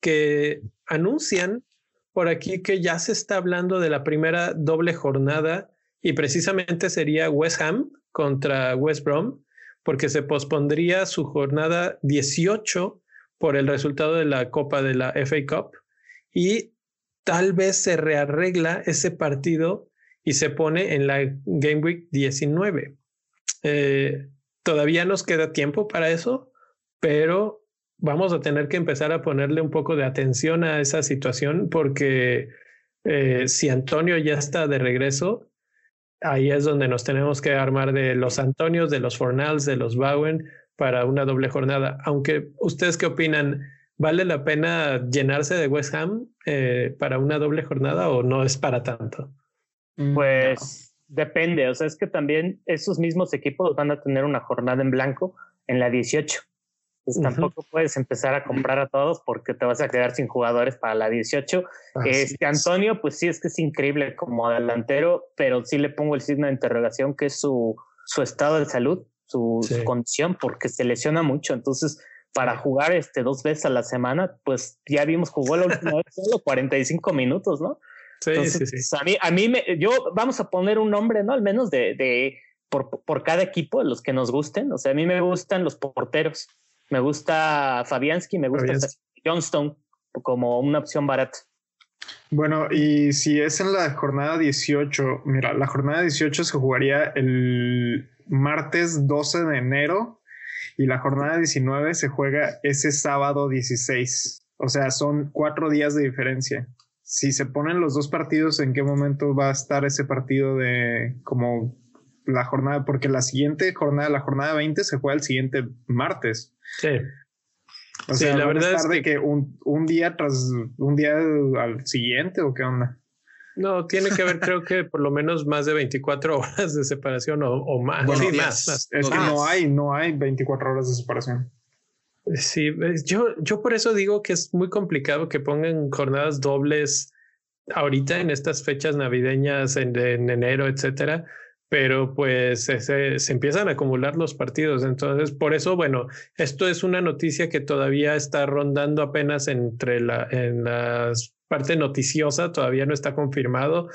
A: que anuncian por aquí que ya se está hablando de la primera doble jornada y precisamente sería West Ham contra West Brom, porque se pospondría su jornada 18 por el resultado de la Copa de la FA Cup y tal vez se rearregla ese partido y se pone en la Game Week 19. Eh, todavía nos queda tiempo para eso, pero vamos a tener que empezar a ponerle un poco de atención a esa situación porque eh, si Antonio ya está de regreso, ahí es donde nos tenemos que armar de los Antonios, de los Fornals, de los Bowen para una doble jornada. Aunque ustedes qué opinan, ¿vale la pena llenarse de West Ham eh, para una doble jornada o no es para tanto?
C: Mm, pues depende, o sea, es que también esos mismos equipos van a tener una jornada en blanco en la 18. Pues tampoco puedes empezar a comprar a todos porque te vas a quedar sin jugadores para la 18. este Antonio, pues sí, es que es increíble como delantero, pero sí le pongo el signo de interrogación que es su, su estado de salud, su, condición, porque se lesiona mucho. Entonces, para jugar este dos veces a la semana, pues ya vimos, jugó la última vez solo 45 minutos, ¿no?
A: Sí, sí, sí.
C: A mí, a mí me, yo vamos a poner un nombre, ¿no? Al menos de, de, por, por cada equipo, los que nos gusten. O sea, a mí me gustan los porteros. Me gusta Fabianski, me gusta Johnstone como una opción barata.
B: Bueno, y si es en la jornada 18, mira, la jornada 18 se jugaría el martes 12 de enero y la jornada 19 se juega ese sábado 16. O sea, son cuatro días de diferencia. Si se ponen los dos partidos, ¿en qué momento va a estar ese partido de como la jornada? Porque la siguiente jornada, la jornada 20, se juega el siguiente martes.
A: Sí.
B: O sea, la verdad es que, que un, un, día tras un día al siguiente o qué onda.
A: No, tiene que haber, creo que por lo menos más de 24 horas de separación o, más. sí, más,
B: Es que no hay, no hay 24 horas de separación.
A: Sí, yo, yo por eso digo que es muy complicado que pongan jornadas dobles ahorita en estas fechas navideñas en, en enero, etcétera, pero pues se, se, empiezan a acumular los partidos. Entonces, por eso, bueno, esto es una noticia que todavía está rondando apenas entre la, en la parte noticiosa, todavía no está confirmado,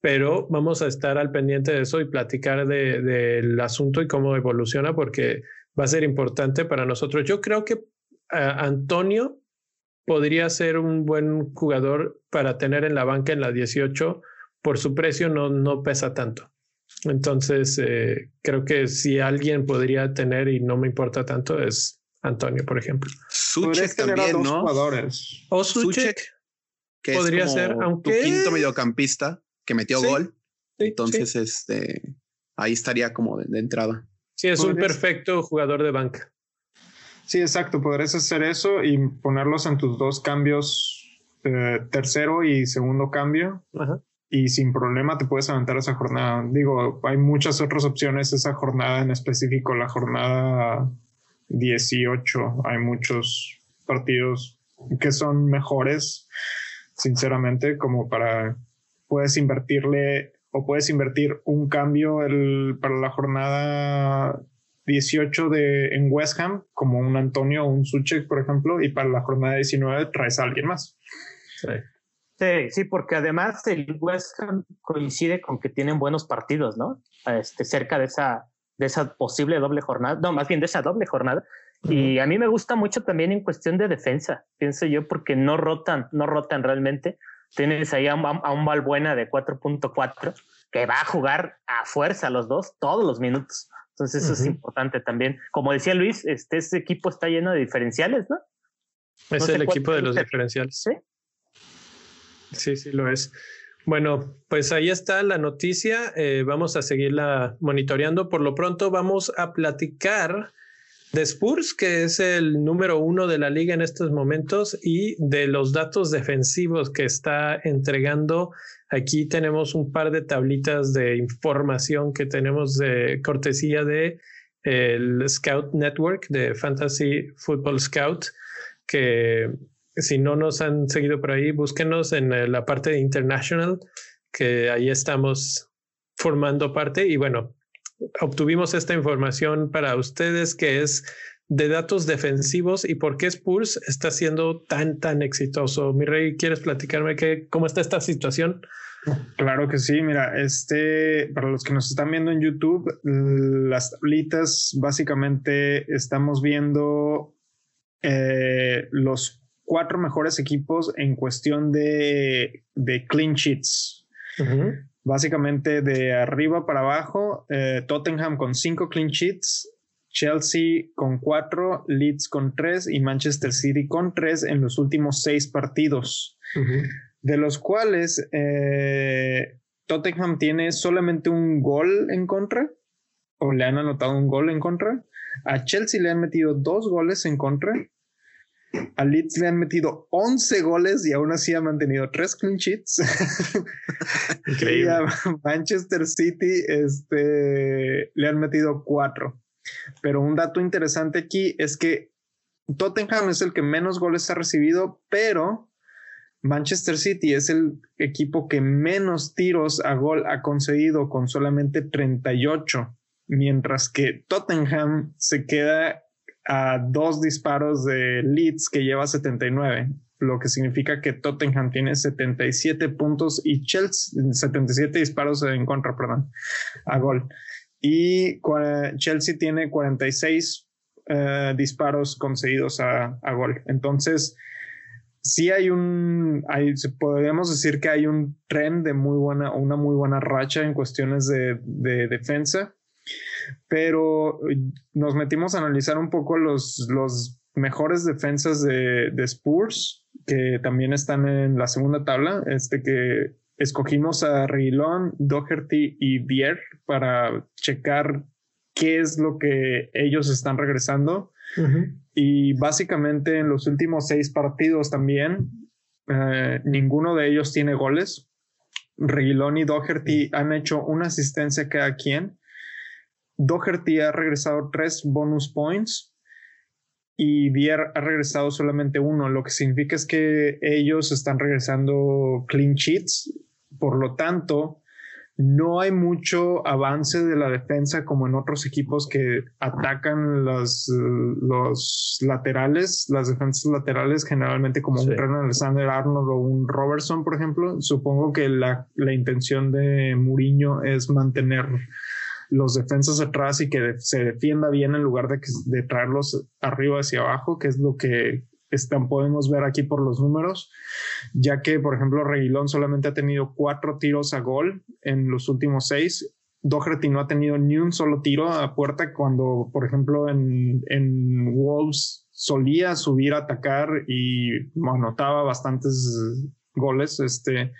A: pero vamos a estar al pendiente de eso y platicar del de, asunto y cómo evoluciona, porque va a ser importante para nosotros. Yo creo que Antonio podría ser un buen jugador para tener en la banca en la 18, por su precio no, no pesa tanto. Entonces, eh, creo que si alguien podría tener y no me importa tanto es Antonio, por ejemplo.
D: Suchek también, ¿no?
B: Jugadores.
A: O Suchek,
D: que podría ser, aunque tu quinto mediocampista que metió gol. Entonces, este, ahí estaría como de, entrada.
A: Sí, es un perfecto jugador de banca.
B: Sí, exacto. Podrías hacer eso y ponerlos en tus dos cambios, eh, tercero y segundo cambio. Ajá y sin problema te puedes aventar esa jornada. Digo, hay muchas otras opciones esa jornada en específico, la jornada 18, hay muchos partidos que son mejores, sinceramente, como para, puedes invertirle o puedes invertir un cambio el, para la jornada 18 de, en West Ham, como un Antonio o un Suchek, por ejemplo, y para la jornada 19 traes a alguien más.
C: Sí. Sí, sí, porque además el West Ham coincide con que tienen buenos partidos, ¿no? Este, cerca de esa, de esa posible doble jornada, no, más bien de esa doble jornada. Y a mí me gusta mucho también en cuestión de defensa, pienso yo, porque no rotan, no rotan realmente. Tienes ahí a un, a un Balbuena de 4.4 que va a jugar a fuerza los dos todos los minutos. Entonces eso es importante también. Como decía Luis, este, este equipo está lleno de diferenciales, ¿no?
A: Es el equipo de los diferenciales. Sí, Sí, sí lo es. Bueno, pues ahí está la noticia. Eh, vamos a seguirla monitoreando. Por lo pronto vamos a platicar de Spurs, que es el número uno de la liga en estos momentos, y de los datos defensivos que está entregando. Aquí tenemos un par de tablitas de información que tenemos de cortesía de el Scout Network de Fantasy Football Scout, que si no nos han seguido por ahí, búsquenos en la parte de International, que ahí estamos formando parte. Y bueno, obtuvimos esta información para ustedes que es de datos defensivos y por qué Spurs está siendo tan, tan exitoso. Mi rey, ¿quieres platicarme qué, cómo está esta situación?
B: Claro que sí, mira, este, para los que nos están viendo en YouTube, las tablitas básicamente estamos viendo eh, los cuatro mejores equipos en cuestión de, de clean sheets. Básicamente de arriba para abajo, eh, Tottenham con cinco clean sheets, Chelsea con cuatro, Leeds con tres y Manchester City con tres en los últimos seis partidos, de los cuales eh, Tottenham tiene solamente un gol en contra, o le han anotado un gol en contra. A Chelsea le han metido dos goles en contra a Leeds le han metido 11 goles y aún así ha mantenido 3 clean sheets. y a Manchester City este, le han metido 4. Pero un dato interesante aquí es que Tottenham es el que menos goles ha recibido, pero Manchester City es el equipo que menos tiros a gol ha conseguido con solamente 38, mientras que Tottenham se queda a dos disparos de Leeds que lleva 79, lo que significa que Tottenham tiene 77 puntos y Chelsea 77 disparos en contra, perdón, a gol. y Chelsea tiene 46 eh, disparos concedidos a, gol. Entonces, sí hay un, hay, podríamos decir que hay un tren de muy buena, una muy buena racha en cuestiones de, defensa, pero nos metimos a analizar un poco los, los mejores defensas de, de Spurs, que también están en la segunda tabla, este que escogimos a Reguilón, Doherty y Bier para checar qué es lo que ellos están regresando. Y básicamente en los últimos seis partidos también, eh, ninguno de ellos tiene goles. Reguilón y Doherty han hecho una asistencia cada quien. Doherty ha regresado tres bonus points y Bier ha regresado solamente uno, lo que significa es que ellos están regresando clean sheets. Por lo tanto, no hay mucho avance de la defensa como en otros equipos que atacan los, los laterales, las defensas laterales, generalmente como un Ren Alexander Arnold o un Robertson, por ejemplo. Supongo que la, la intención de Mourinho es mantener los defensas atrás y que se defienda bien en lugar de, traerlos arriba hacia abajo, que es lo que están, podemos ver aquí por los números, ya que, por ejemplo, Reguilón solamente ha tenido cuatro tiros a gol en los últimos seis. Doherty no ha tenido ni un solo tiro a puerta cuando, por ejemplo, en, en Wolves solía subir a atacar y anotaba bastantes goles. Este,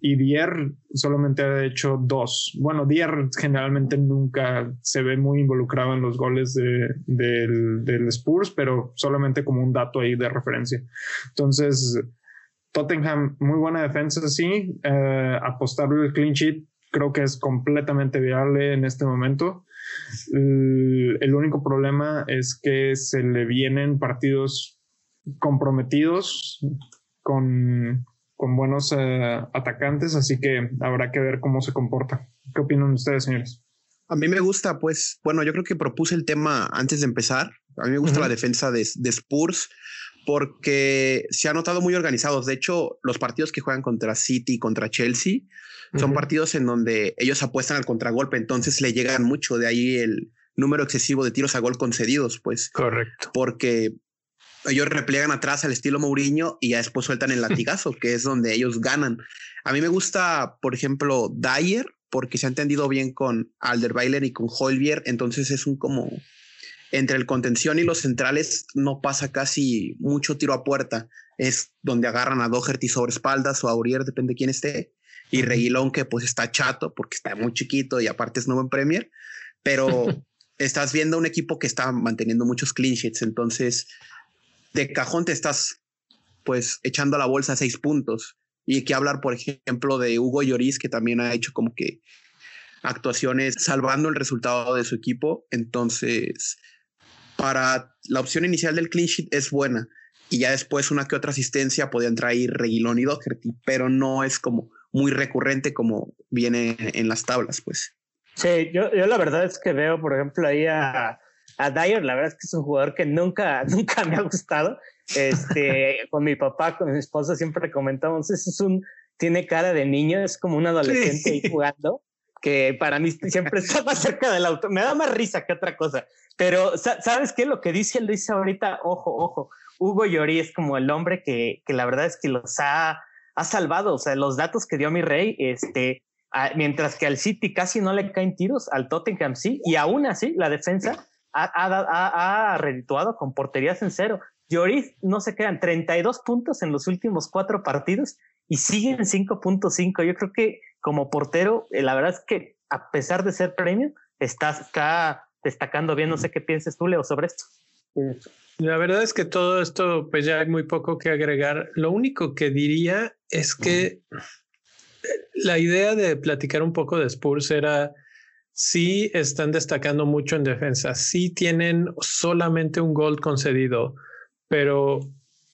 B: y Dier solamente ha hecho dos. Bueno, Dier generalmente nunca se ve muy involucrado en los goles de, del, del Spurs, pero solamente como un dato ahí de referencia. Entonces, Tottenham, muy buena defensa, sí. Eh, apostarle el clean sheet creo que es completamente viable en este momento. el único problema es que se le vienen partidos comprometidos con, con buenos eh, atacantes, así que habrá que ver cómo se comporta. ¿Qué opinan ustedes, señores?
D: A mí me gusta, pues, bueno, yo creo que propuse el tema antes de empezar. A mí me gusta la defensa de, Spurs porque se ha notado muy organizados. De hecho, los partidos que juegan contra City y contra Chelsea son partidos en donde ellos apuestan al contragolpe, entonces le llegan mucho. De ahí el número excesivo de tiros a gol concedidos, pues.
A: Correcto.
D: Porque ellos replegan atrás al estilo Mourinho y ya después sueltan el latigazo, que es donde ellos ganan. A mí me gusta, por ejemplo, Dyer, porque se ha entendido bien con Alderweiler y con Holbier, entonces es un como entre el contención y los centrales no pasa casi mucho tiro a puerta. Es donde agarran a Doherty sobre espaldas o a Aurier, depende de quién esté. Y Reguilón, que pues está chato porque está muy chiquito y aparte es nuevo en Premier. Pero estás viendo un equipo que está manteniendo muchos clean sheets. Entonces, de cajón te estás pues echando a la bolsa seis puntos. Y hay que hablar, por ejemplo, de Hugo Lloris, que también ha hecho como que actuaciones salvando el resultado de su equipo. Entonces, para la opción inicial del clean sheet es buena. Y ya después una que otra asistencia podían traer Reguilón y Doherty, pero no es como muy recurrente como viene en las tablas, pues.
C: Sí, yo, yo la verdad es que veo, por ejemplo, ahí a, a Dyer, la verdad es que es un jugador que nunca, nunca me ha gustado. Este, con mi papá, con mi esposa siempre comentamos, es un, tiene cara de niño, es como un adolescente ahí jugando, que para mí siempre está más cerca del auto, me da más risa que otra cosa. Pero, ¿sabes qué? Lo que dice él dice ahorita, ojo, ojo, Hugo Llori es como el hombre que, que la verdad es que los ha, ha salvado, o sea, los datos que dio mi rey, este, mientras que al City casi no le caen tiros, al Tottenham sí, y aún así la defensa ha, redituado con porterías en cero. Lloris no se quedan 32 puntos en los últimos cuatro partidos y siguen 5.5. Yo creo que como portero, eh, la verdad es que a pesar de ser premio, está, está destacando bien. No sé qué pienses tú, Leo, sobre esto.
A: La verdad es que todo esto, pues ya hay muy poco que agregar. Lo único que diría es que la idea de platicar un poco de Spurs era sí están destacando mucho en defensa, sí tienen solamente un gol concedido, pero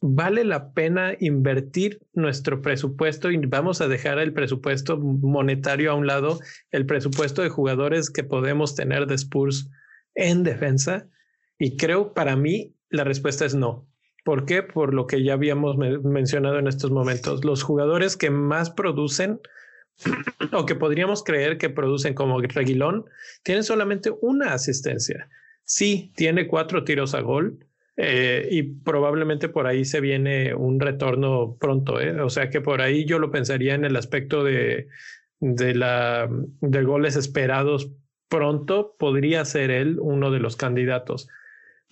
A: vale la pena invertir nuestro presupuesto y vamos a dejar el presupuesto monetario a un lado, el presupuesto de jugadores que podemos tener de Spurs en defensa. Y creo para mí la respuesta es no. ¿Por qué? Por lo que ya habíamos mencionado en estos momentos. Los jugadores que más producen o que podríamos creer que producen como Reguilón, tienen solamente una asistencia. Sí, tiene cuatro tiros a gol, eh, y probablemente por ahí se viene un retorno pronto. ¿eh? O sea que por ahí yo lo pensaría en el aspecto de, de, la, de goles esperados pronto. Podría ser él uno de los candidatos.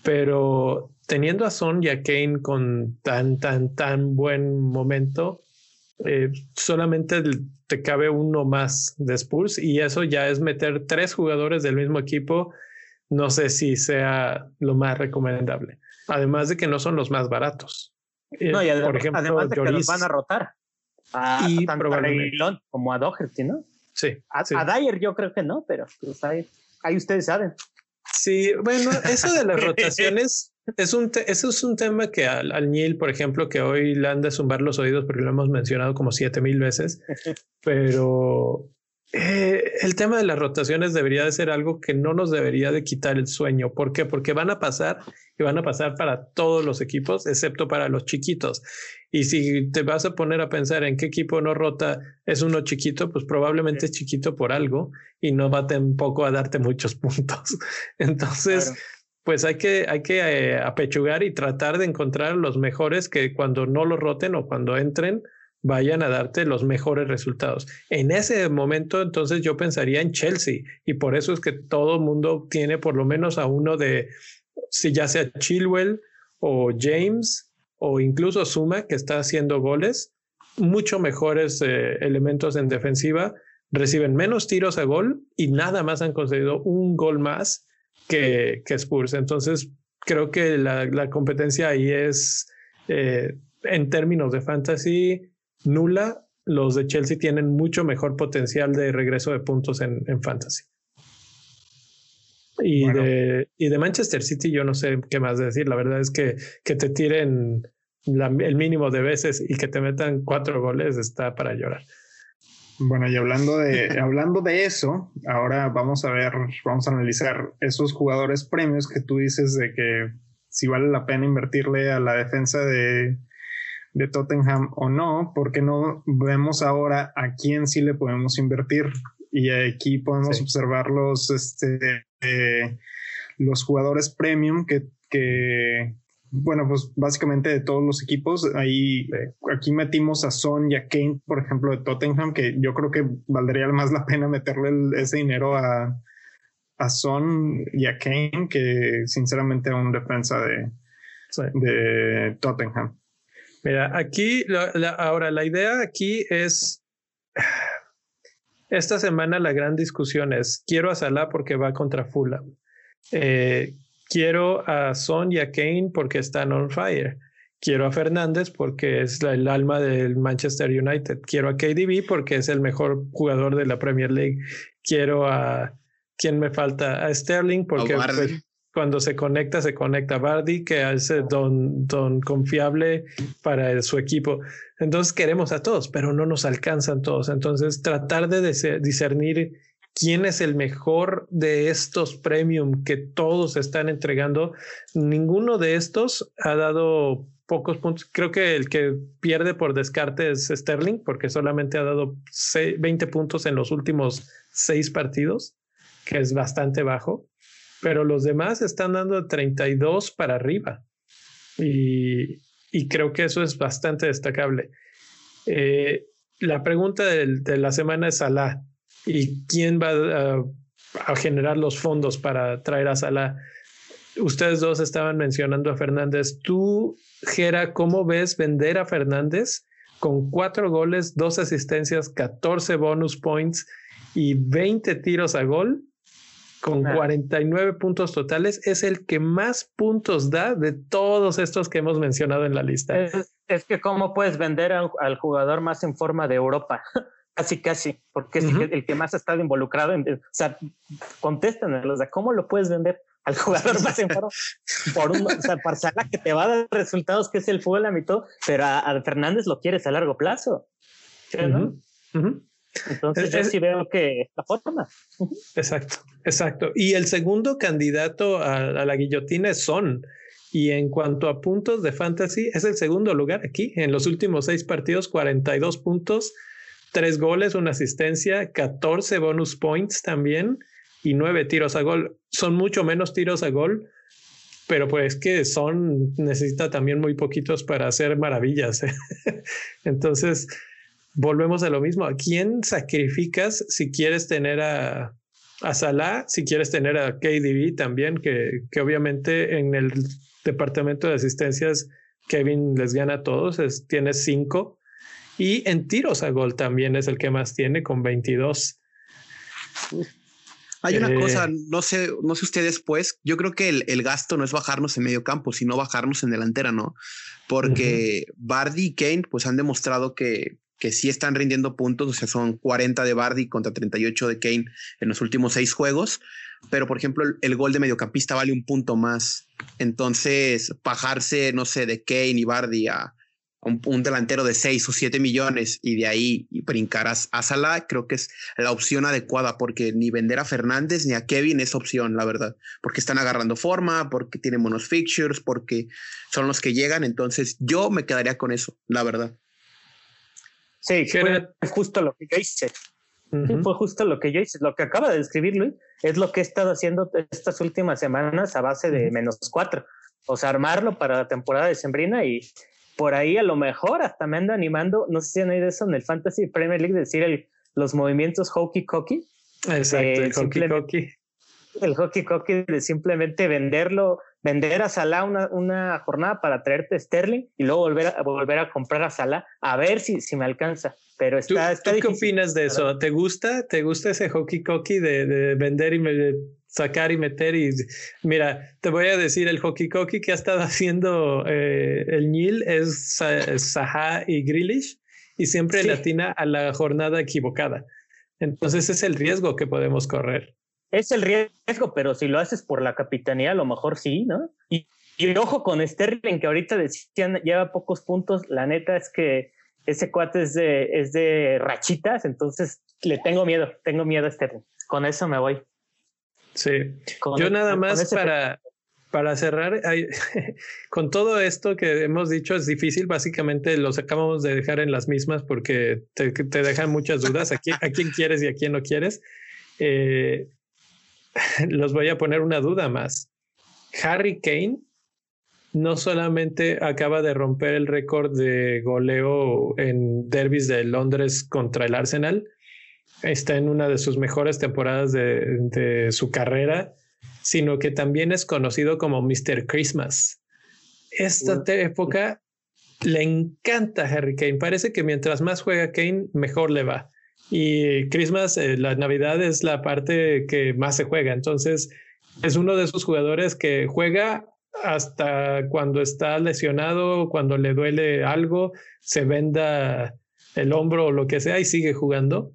A: Pero teniendo a Son y a Kane con tan, tan, tan buen momento, eh, solamente te cabe uno más de Spurs y eso ya es meter tres jugadores del mismo equipo. No sé si sea lo más recomendable. Además de que no son los más baratos.
C: Eh, no, y además, por ejemplo, además de que los van a rotar. A, y tanto a como a Doherty, ¿no?
A: Sí
C: a, Dyer yo creo que no, pero pues ahí, ahí ustedes saben.
A: Sí, bueno, eso de las rotaciones es un eso es un tema que al, al Neil, por ejemplo, que hoy le han de zumbar los oídos porque lo hemos mencionado como siete mil veces, pero eh, el tema de las rotaciones debería de ser algo que no nos debería de quitar el sueño. ¿Por qué? Porque van a pasar y van a pasar para todos los equipos, excepto para los chiquitos. Y si te vas a poner a pensar en qué equipo no rota es uno chiquito, pues probablemente es chiquito por algo y no va tampoco a darte muchos puntos. Entonces, pues hay que, hay que eh, apechugar y tratar de encontrar los mejores que cuando no lo roten o cuando entren, vayan a darte los mejores resultados. En ese momento, entonces yo pensaría en Chelsea y por eso es que todo mundo tiene por lo menos a uno de, si ya sea Chilwell o James o incluso Suma, que está haciendo goles, mucho mejores eh, elementos en defensiva, reciben menos tiros a gol y nada más han conseguido un gol más que, que Spurs. Entonces, creo que la, competencia ahí es, eh, en términos de fantasy, nula, los de Chelsea tienen mucho mejor potencial de regreso de puntos en, fantasy. Y, de, y de Manchester City yo no sé qué más decir. La verdad es que, que te tiren el mínimo de veces y que te metan cuatro goles está para llorar.
B: Bueno, y hablando de, hablando de eso, ahora vamos a ver, vamos a analizar esos jugadores premios que tú dices de que si vale la pena invertirle a la defensa de, de Tottenham o no, porque no vemos ahora a quién sí le podemos invertir. Y aquí podemos observar los, este, eh, los jugadores premium que, que, bueno, pues básicamente de todos los equipos. Ahí, aquí metimos a Son y a Kane, por ejemplo, de Tottenham, que yo creo que valdría más la pena meterle ese dinero a, a Son y a Kane que sinceramente a un defensa de, de Tottenham.
A: Mira, aquí, ahora la idea aquí es, esta semana la gran discusión es, quiero a Salah porque va contra Fulham. Eh, quiero a Son y a Kane porque están on fire. Quiero a Fernández porque es el alma del Manchester United. Quiero a KDB porque es el mejor jugador de la Premier League. Quiero a, ¿quién me falta? A Sterling porque cuando se conecta, se conecta Bardi, que hace don, don confiable para su equipo. Entonces queremos a todos, pero no nos alcanzan todos. Entonces tratar de discernir quién es el mejor de estos premium que todos están entregando. Ninguno de estos ha dado pocos puntos. Creo que el que pierde por descarte es Sterling, porque solamente ha dado 20 puntos en los últimos seis partidos, que es bastante bajo pero los demás están dando 32 para arriba. Y, y creo que eso es bastante destacable. Eh, la pregunta de, la semana es Salah. ¿Y quién va a, a, generar los fondos para traer a Salah? Ustedes dos estaban mencionando a Fernández. Tú, Gera, ¿cómo ves vender a Fernández con cuatro goles, dos asistencias, 14 bonus points y 20 tiros a gol? con 49 puntos totales, es el que más puntos da de todos estos que hemos mencionado en la lista.
C: Es, que cómo puedes vender al jugador más en forma de Europa. casi, casi, porque es el, que más ha estado involucrado. En, o sea, contestan, o sea, ¿cómo lo puedes vender al jugador más en? Por un, o sea, que te va a dar resultados, que es el fútbol a mitad, pero a, Fernández lo quieres a largo plazo. Entonces yo sí veo que es la forma.
A: Exacto, exacto. Y el segundo candidato a, la guillotina es Son. Y en cuanto a puntos de fantasy, es el segundo lugar aquí. En los últimos seis partidos, 42 puntos, tres goles, una asistencia, 14 bonus points también y nueve tiros a gol. Son mucho menos tiros a gol, pero pues que son, necesita también muy poquitos para hacer maravillas. Entonces, volvemos a lo mismo. ¿A quién sacrificas si quieres tener a, a Salah, si quieres tener a KDB también, que, que obviamente en el departamento de asistencias Kevin les gana a todos, es, tiene cinco. Y en tiros a gol también es el que más tiene con 22.
D: Hay una cosa, eh, no sé, no sé ustedes pues, yo creo que el, gasto no es bajarnos en medio campo, sino bajarnos en delantera, ¿no? Porque Bardi y Kane pues han demostrado que, que sí están rindiendo puntos, o sea, son 40 de Bardi contra 38 de Kane en los últimos seis juegos, pero por ejemplo el, gol de mediocampista vale un punto más, entonces bajarse, no sé, de Kane y Bardi a, un, delantero de 6 o 7 millones y de ahí brincar a, a, Salah, creo que es la opción adecuada porque ni vender a Fernández ni a Kevin es opción, la verdad, porque están agarrando forma, porque tienen buenos fixtures, porque son los que llegan, entonces yo me quedaría con eso, la verdad.
C: Sí, fue justo lo que yo hice. fue justo lo que yo hice. Lo que acaba de describir Luis es lo que he estado haciendo estas últimas semanas a base de menos cuatro. O sea, armarlo para la temporada de Sembrina y por ahí a lo mejor hasta me ando animando, no sé si han oído eso en el Fantasy Premier League, decir el, los movimientos hokey cokey.
A: Exacto, el hokey cokey.
C: El hokey cokey de simplemente venderlo vender a Salah una, una, jornada para traerte Sterling y luego volver a, volver a comprar a Salah a ver si, si me alcanza. Pero está,
A: ¿Tú, ¿tú qué opinas de eso? ¿Te gusta? ¿Te gusta ese hockey cocky de, de vender y sacar y meter? Y mira, te voy a decir, el hockey cocky que ha estado haciendo eh, el Nil es Saha y Grealish y siempre latina a la jornada equivocada. Entonces es el riesgo que podemos correr
C: es el riesgo, pero si lo haces por la capitanía, a lo mejor sí, ¿no? Y, ojo con Sterling, que ahorita decían, lleva pocos puntos, la neta es que ese cuate es de, es de rachitas, entonces le tengo miedo, tengo miedo a Sterling. Con eso me voy.
A: Sí, yo nada más para, para cerrar, con todo esto que hemos dicho es difícil, básicamente los acabamos de dejar en las mismas porque te, te dejan muchas dudas, a quién, a quién quieres y a quién no quieres. Eh, los voy a poner una duda más. Harry Kane no solamente acaba de romper el récord de goleo en derbis de Londres contra el Arsenal, está en una de sus mejores temporadas de, su carrera, sino que también es conocido como Mr. Christmas. Esta época le encanta a Harry Kane. Parece que mientras más juega Kane, mejor le va. Y Christmas, eh, la Navidad es la parte que más se juega. Entonces, es uno de esos jugadores que juega hasta cuando está lesionado, cuando le duele algo, se venda el hombro o lo que sea y sigue jugando.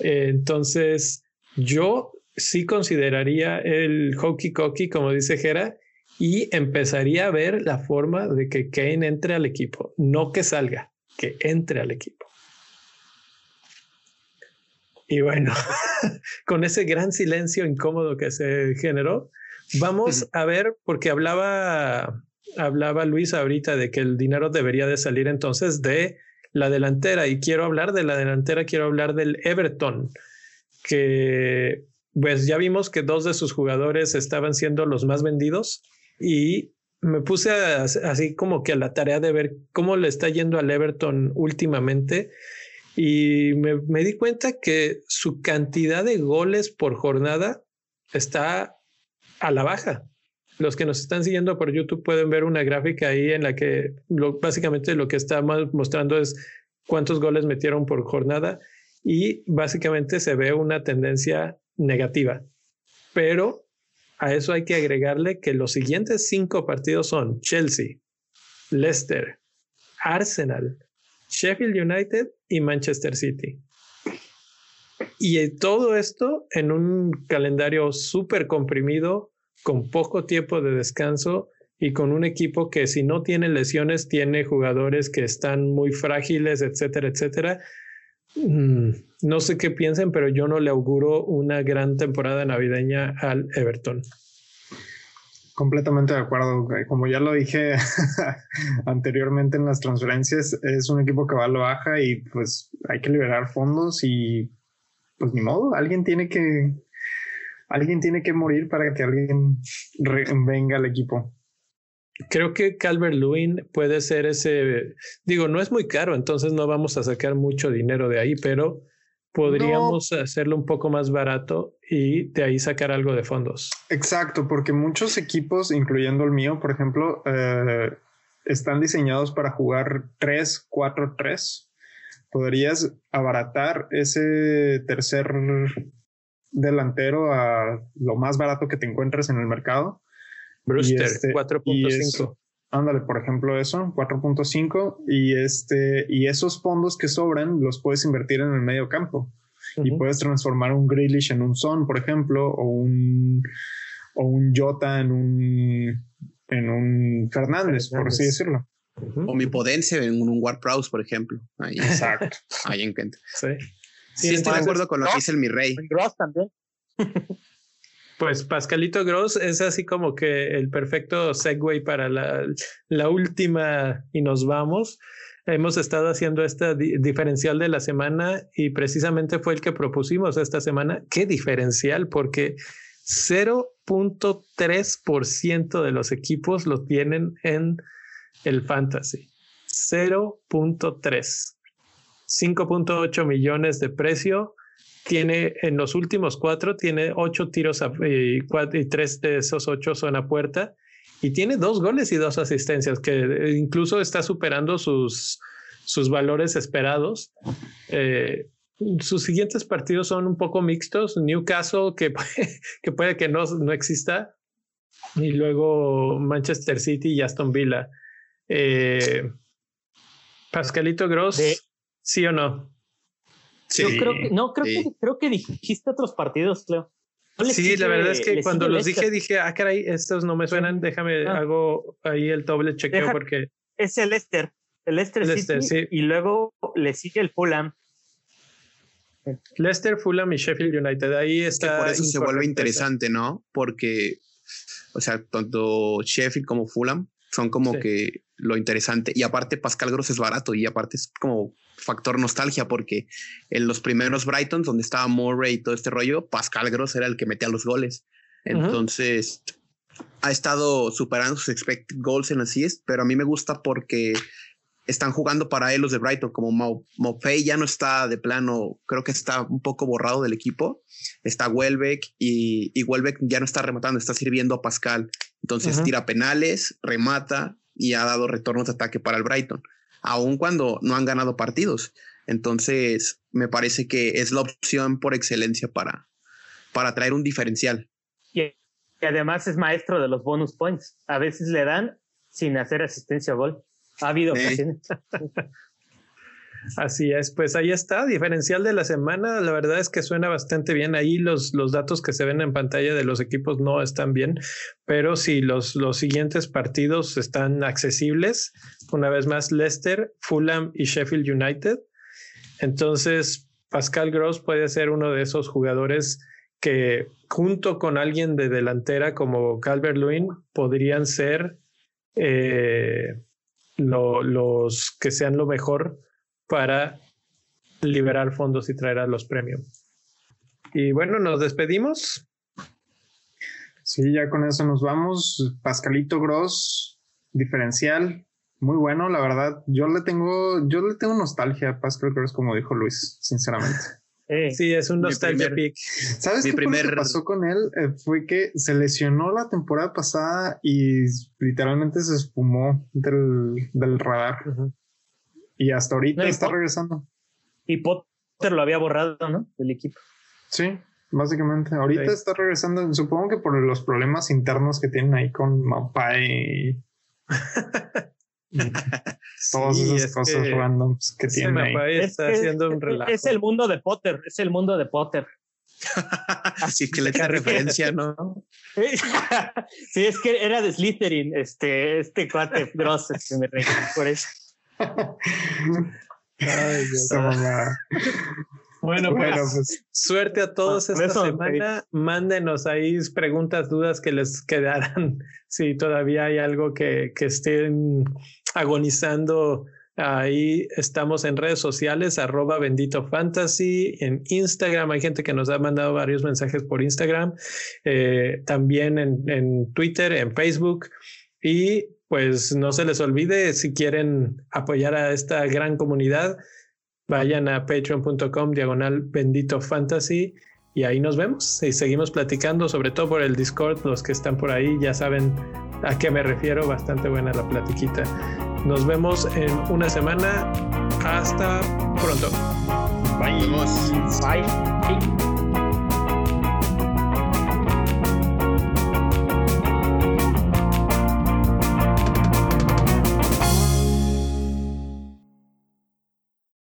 A: Eh, entonces, yo sí consideraría el hockey cocky, como dice Jera, y empezaría a ver la forma de que Kane entre al equipo, no que salga, que entre al equipo. Y bueno, con ese gran silencio incómodo que se generó, vamos a ver, porque hablaba, hablaba Luis ahorita de que el dinero debería de salir entonces de la delantera y quiero hablar de la delantera, quiero hablar del Everton, que pues ya vimos que dos de sus jugadores estaban siendo los más vendidos y me puse así como que a la tarea de ver cómo le está yendo al Everton últimamente y me, di cuenta que su cantidad de goles por jornada está a la baja. Los que nos están siguiendo por YouTube pueden ver una gráfica ahí en la que básicamente lo que está mostrando es cuántos goles metieron por jornada y básicamente se ve una tendencia negativa. Pero a eso hay que agregarle que los siguientes cinco partidos son Chelsea, Leicester, Arsenal, Sheffield United y Manchester City. Y todo esto en un calendario súper comprimido, con poco tiempo de descanso y con un equipo que si no tiene lesiones, tiene jugadores que están muy frágiles, etcétera, etcétera. Mm, no sé qué piensen, pero yo no le auguro una gran temporada navideña al Everton.
B: Completamente de acuerdo. Como ya lo dije anteriormente en las transferencias, es un equipo que va a lo baja y pues hay que liberar fondos y pues ni modo, alguien tiene que alguien tiene que morir para que alguien venga al equipo.
A: Creo que Calvert Lewin puede ser ese, digo, no es muy caro, entonces no vamos a sacar mucho dinero de ahí, pero podríamos hacerlo un poco más barato y de ahí sacar algo de fondos.
B: Exacto, porque muchos equipos, incluyendo el mío, por ejemplo, eh, están diseñados para jugar 3, 4, 3. Podrías abaratar ese tercer delantero a lo más barato que te encuentres en el mercado.
A: Brewster, 4.5. Este,
B: ándale, por ejemplo, eso, 4.5. Y este, y esos fondos que sobran los puedes invertir en el medio campo. Y puedes transformar un Grealish en un Son, por ejemplo, o un, o un Jota en un, en un Fernández, por así decirlo.
D: O mi Podense en un Ward Prowse, por ejemplo.
B: Ahí, Exacto.
D: Ahí en Sí. Sí, estoy de acuerdo con lo que dice el mi rey.
C: Gross también.
A: Pues Pascalito Gross es así como que el perfecto segue para la, la última y nos vamos. Hemos estado haciendo este diferencial de la semana y precisamente fue el que propusimos esta semana. ¿Qué diferencial? Porque 0.3% de los equipos lo tienen en el fantasy. 0.3. 5.8 millones de precio tiene en los últimos cuatro, tiene ocho tiros y, tres de esos ocho son a puerta y tiene dos goles y dos asistencias, que incluso está superando sus, sus valores esperados. Eh, sus siguientes partidos son un poco mixtos. Newcastle, que, puede que no, no exista, y luego Manchester City y Aston Villa. Eh, Pascalito Gross, ¿sí o no?
C: Yo creo que, no, creo, que, creo que dijiste otros partidos, Cleo.
A: sí, la verdad es que cuando los dije, dije, ah, caray, estos no me suenan, déjame, ah. hago ahí el doble chequeo porque...
C: Es el Leicester, el Leicester, City, y luego le sigue el Fulham.
A: Leicester, Fulham y Sheffield United, ahí está...
D: por eso se vuelve interesante, ¿no? Porque, o sea, tanto Sheffield como Fulham son como que lo interesante. Y aparte, Pascal Gross es barato y aparte es como factor nostalgia porque en los primeros Brightons, donde estaba Murray y todo este rollo, Pascal Gross era el que metía los goles. Entonces, ha estado superando sus expected goals en es, pero a mí me gusta porque están jugando para él los de Brighton, como Mopey ya no está de plano, creo que está un poco borrado del equipo, está Welbeck y, y Welbeck ya no está rematando, está sirviendo a Pascal, entonces tira penales, remata y ha dado retornos de ataque para el Brighton, aun cuando no han ganado partidos. Entonces, me parece que es la opción por excelencia para, para traer un diferencial.
C: Y, además es maestro de los bonus points. A veces le dan sin hacer asistencia a gol. Ha habido ocasiones.
A: Así es, pues ahí está, diferencial de la semana. La verdad es que suena bastante bien. Ahí los, los datos que se ven en pantalla de los equipos no están bien, pero si los, los siguientes partidos están accesibles, una vez más Leicester, Fulham y Sheffield United. Entonces, Pascal Gross puede ser uno de esos jugadores que junto con alguien de delantera como Calvert Lewin podrían ser eh, los que sean lo mejor para liberar fondos y traer a los premios. Y bueno, nos despedimos.
B: Sí, ya con eso nos vamos. Pascalito Gross, diferencial, muy bueno, la verdad. Yo le tengo, yo le tengo nostalgia a Pascal Gross, como dijo Luis, sinceramente.
A: Sí, es un nostalgia pick.
B: ¿Sabes qué primer... pasó con él? Eh, fue que se lesionó la temporada pasada y literalmente se espumó del, del radar. Y hasta ahorita está regresando.
C: Y Potter lo había borrado, ¿no? Del equipo.
B: Sí, básicamente. Ahorita está regresando, supongo que por los problemas internos que tienen ahí con Mapai y, todas esas cosas randoms que tiene ahí.
A: Está haciendo un relajo.
C: Es el mundo de Potter, es el mundo de Potter.
D: Así que le da referencia, ¿no?
C: sí, es que era de Slytherin, este, este cuate Gross, este, me por eso.
B: Ay, Dios.
A: Bueno, pues, pues, suerte a todos esta semana. Mándenos ahí preguntas, dudas que les quedaran. si todavía hay algo que, que estén agonizando Ahí estamos en redes sociales, arroba bendito fantasy, en Instagram. Hay gente que nos ha mandado varios mensajes por Instagram, eh, también en, en Twitter, en Facebook. Y pues no se les olvide, si quieren apoyar a esta gran comunidad, vayan a patreon.com diagonal bendito fantasy y ahí nos vemos y seguimos platicando, sobre todo por el Discord, los que están por ahí ya saben a qué me refiero, bastante buena la platiquita. Nos vemos en una semana. Hasta pronto.
D: Bye.
C: Bye.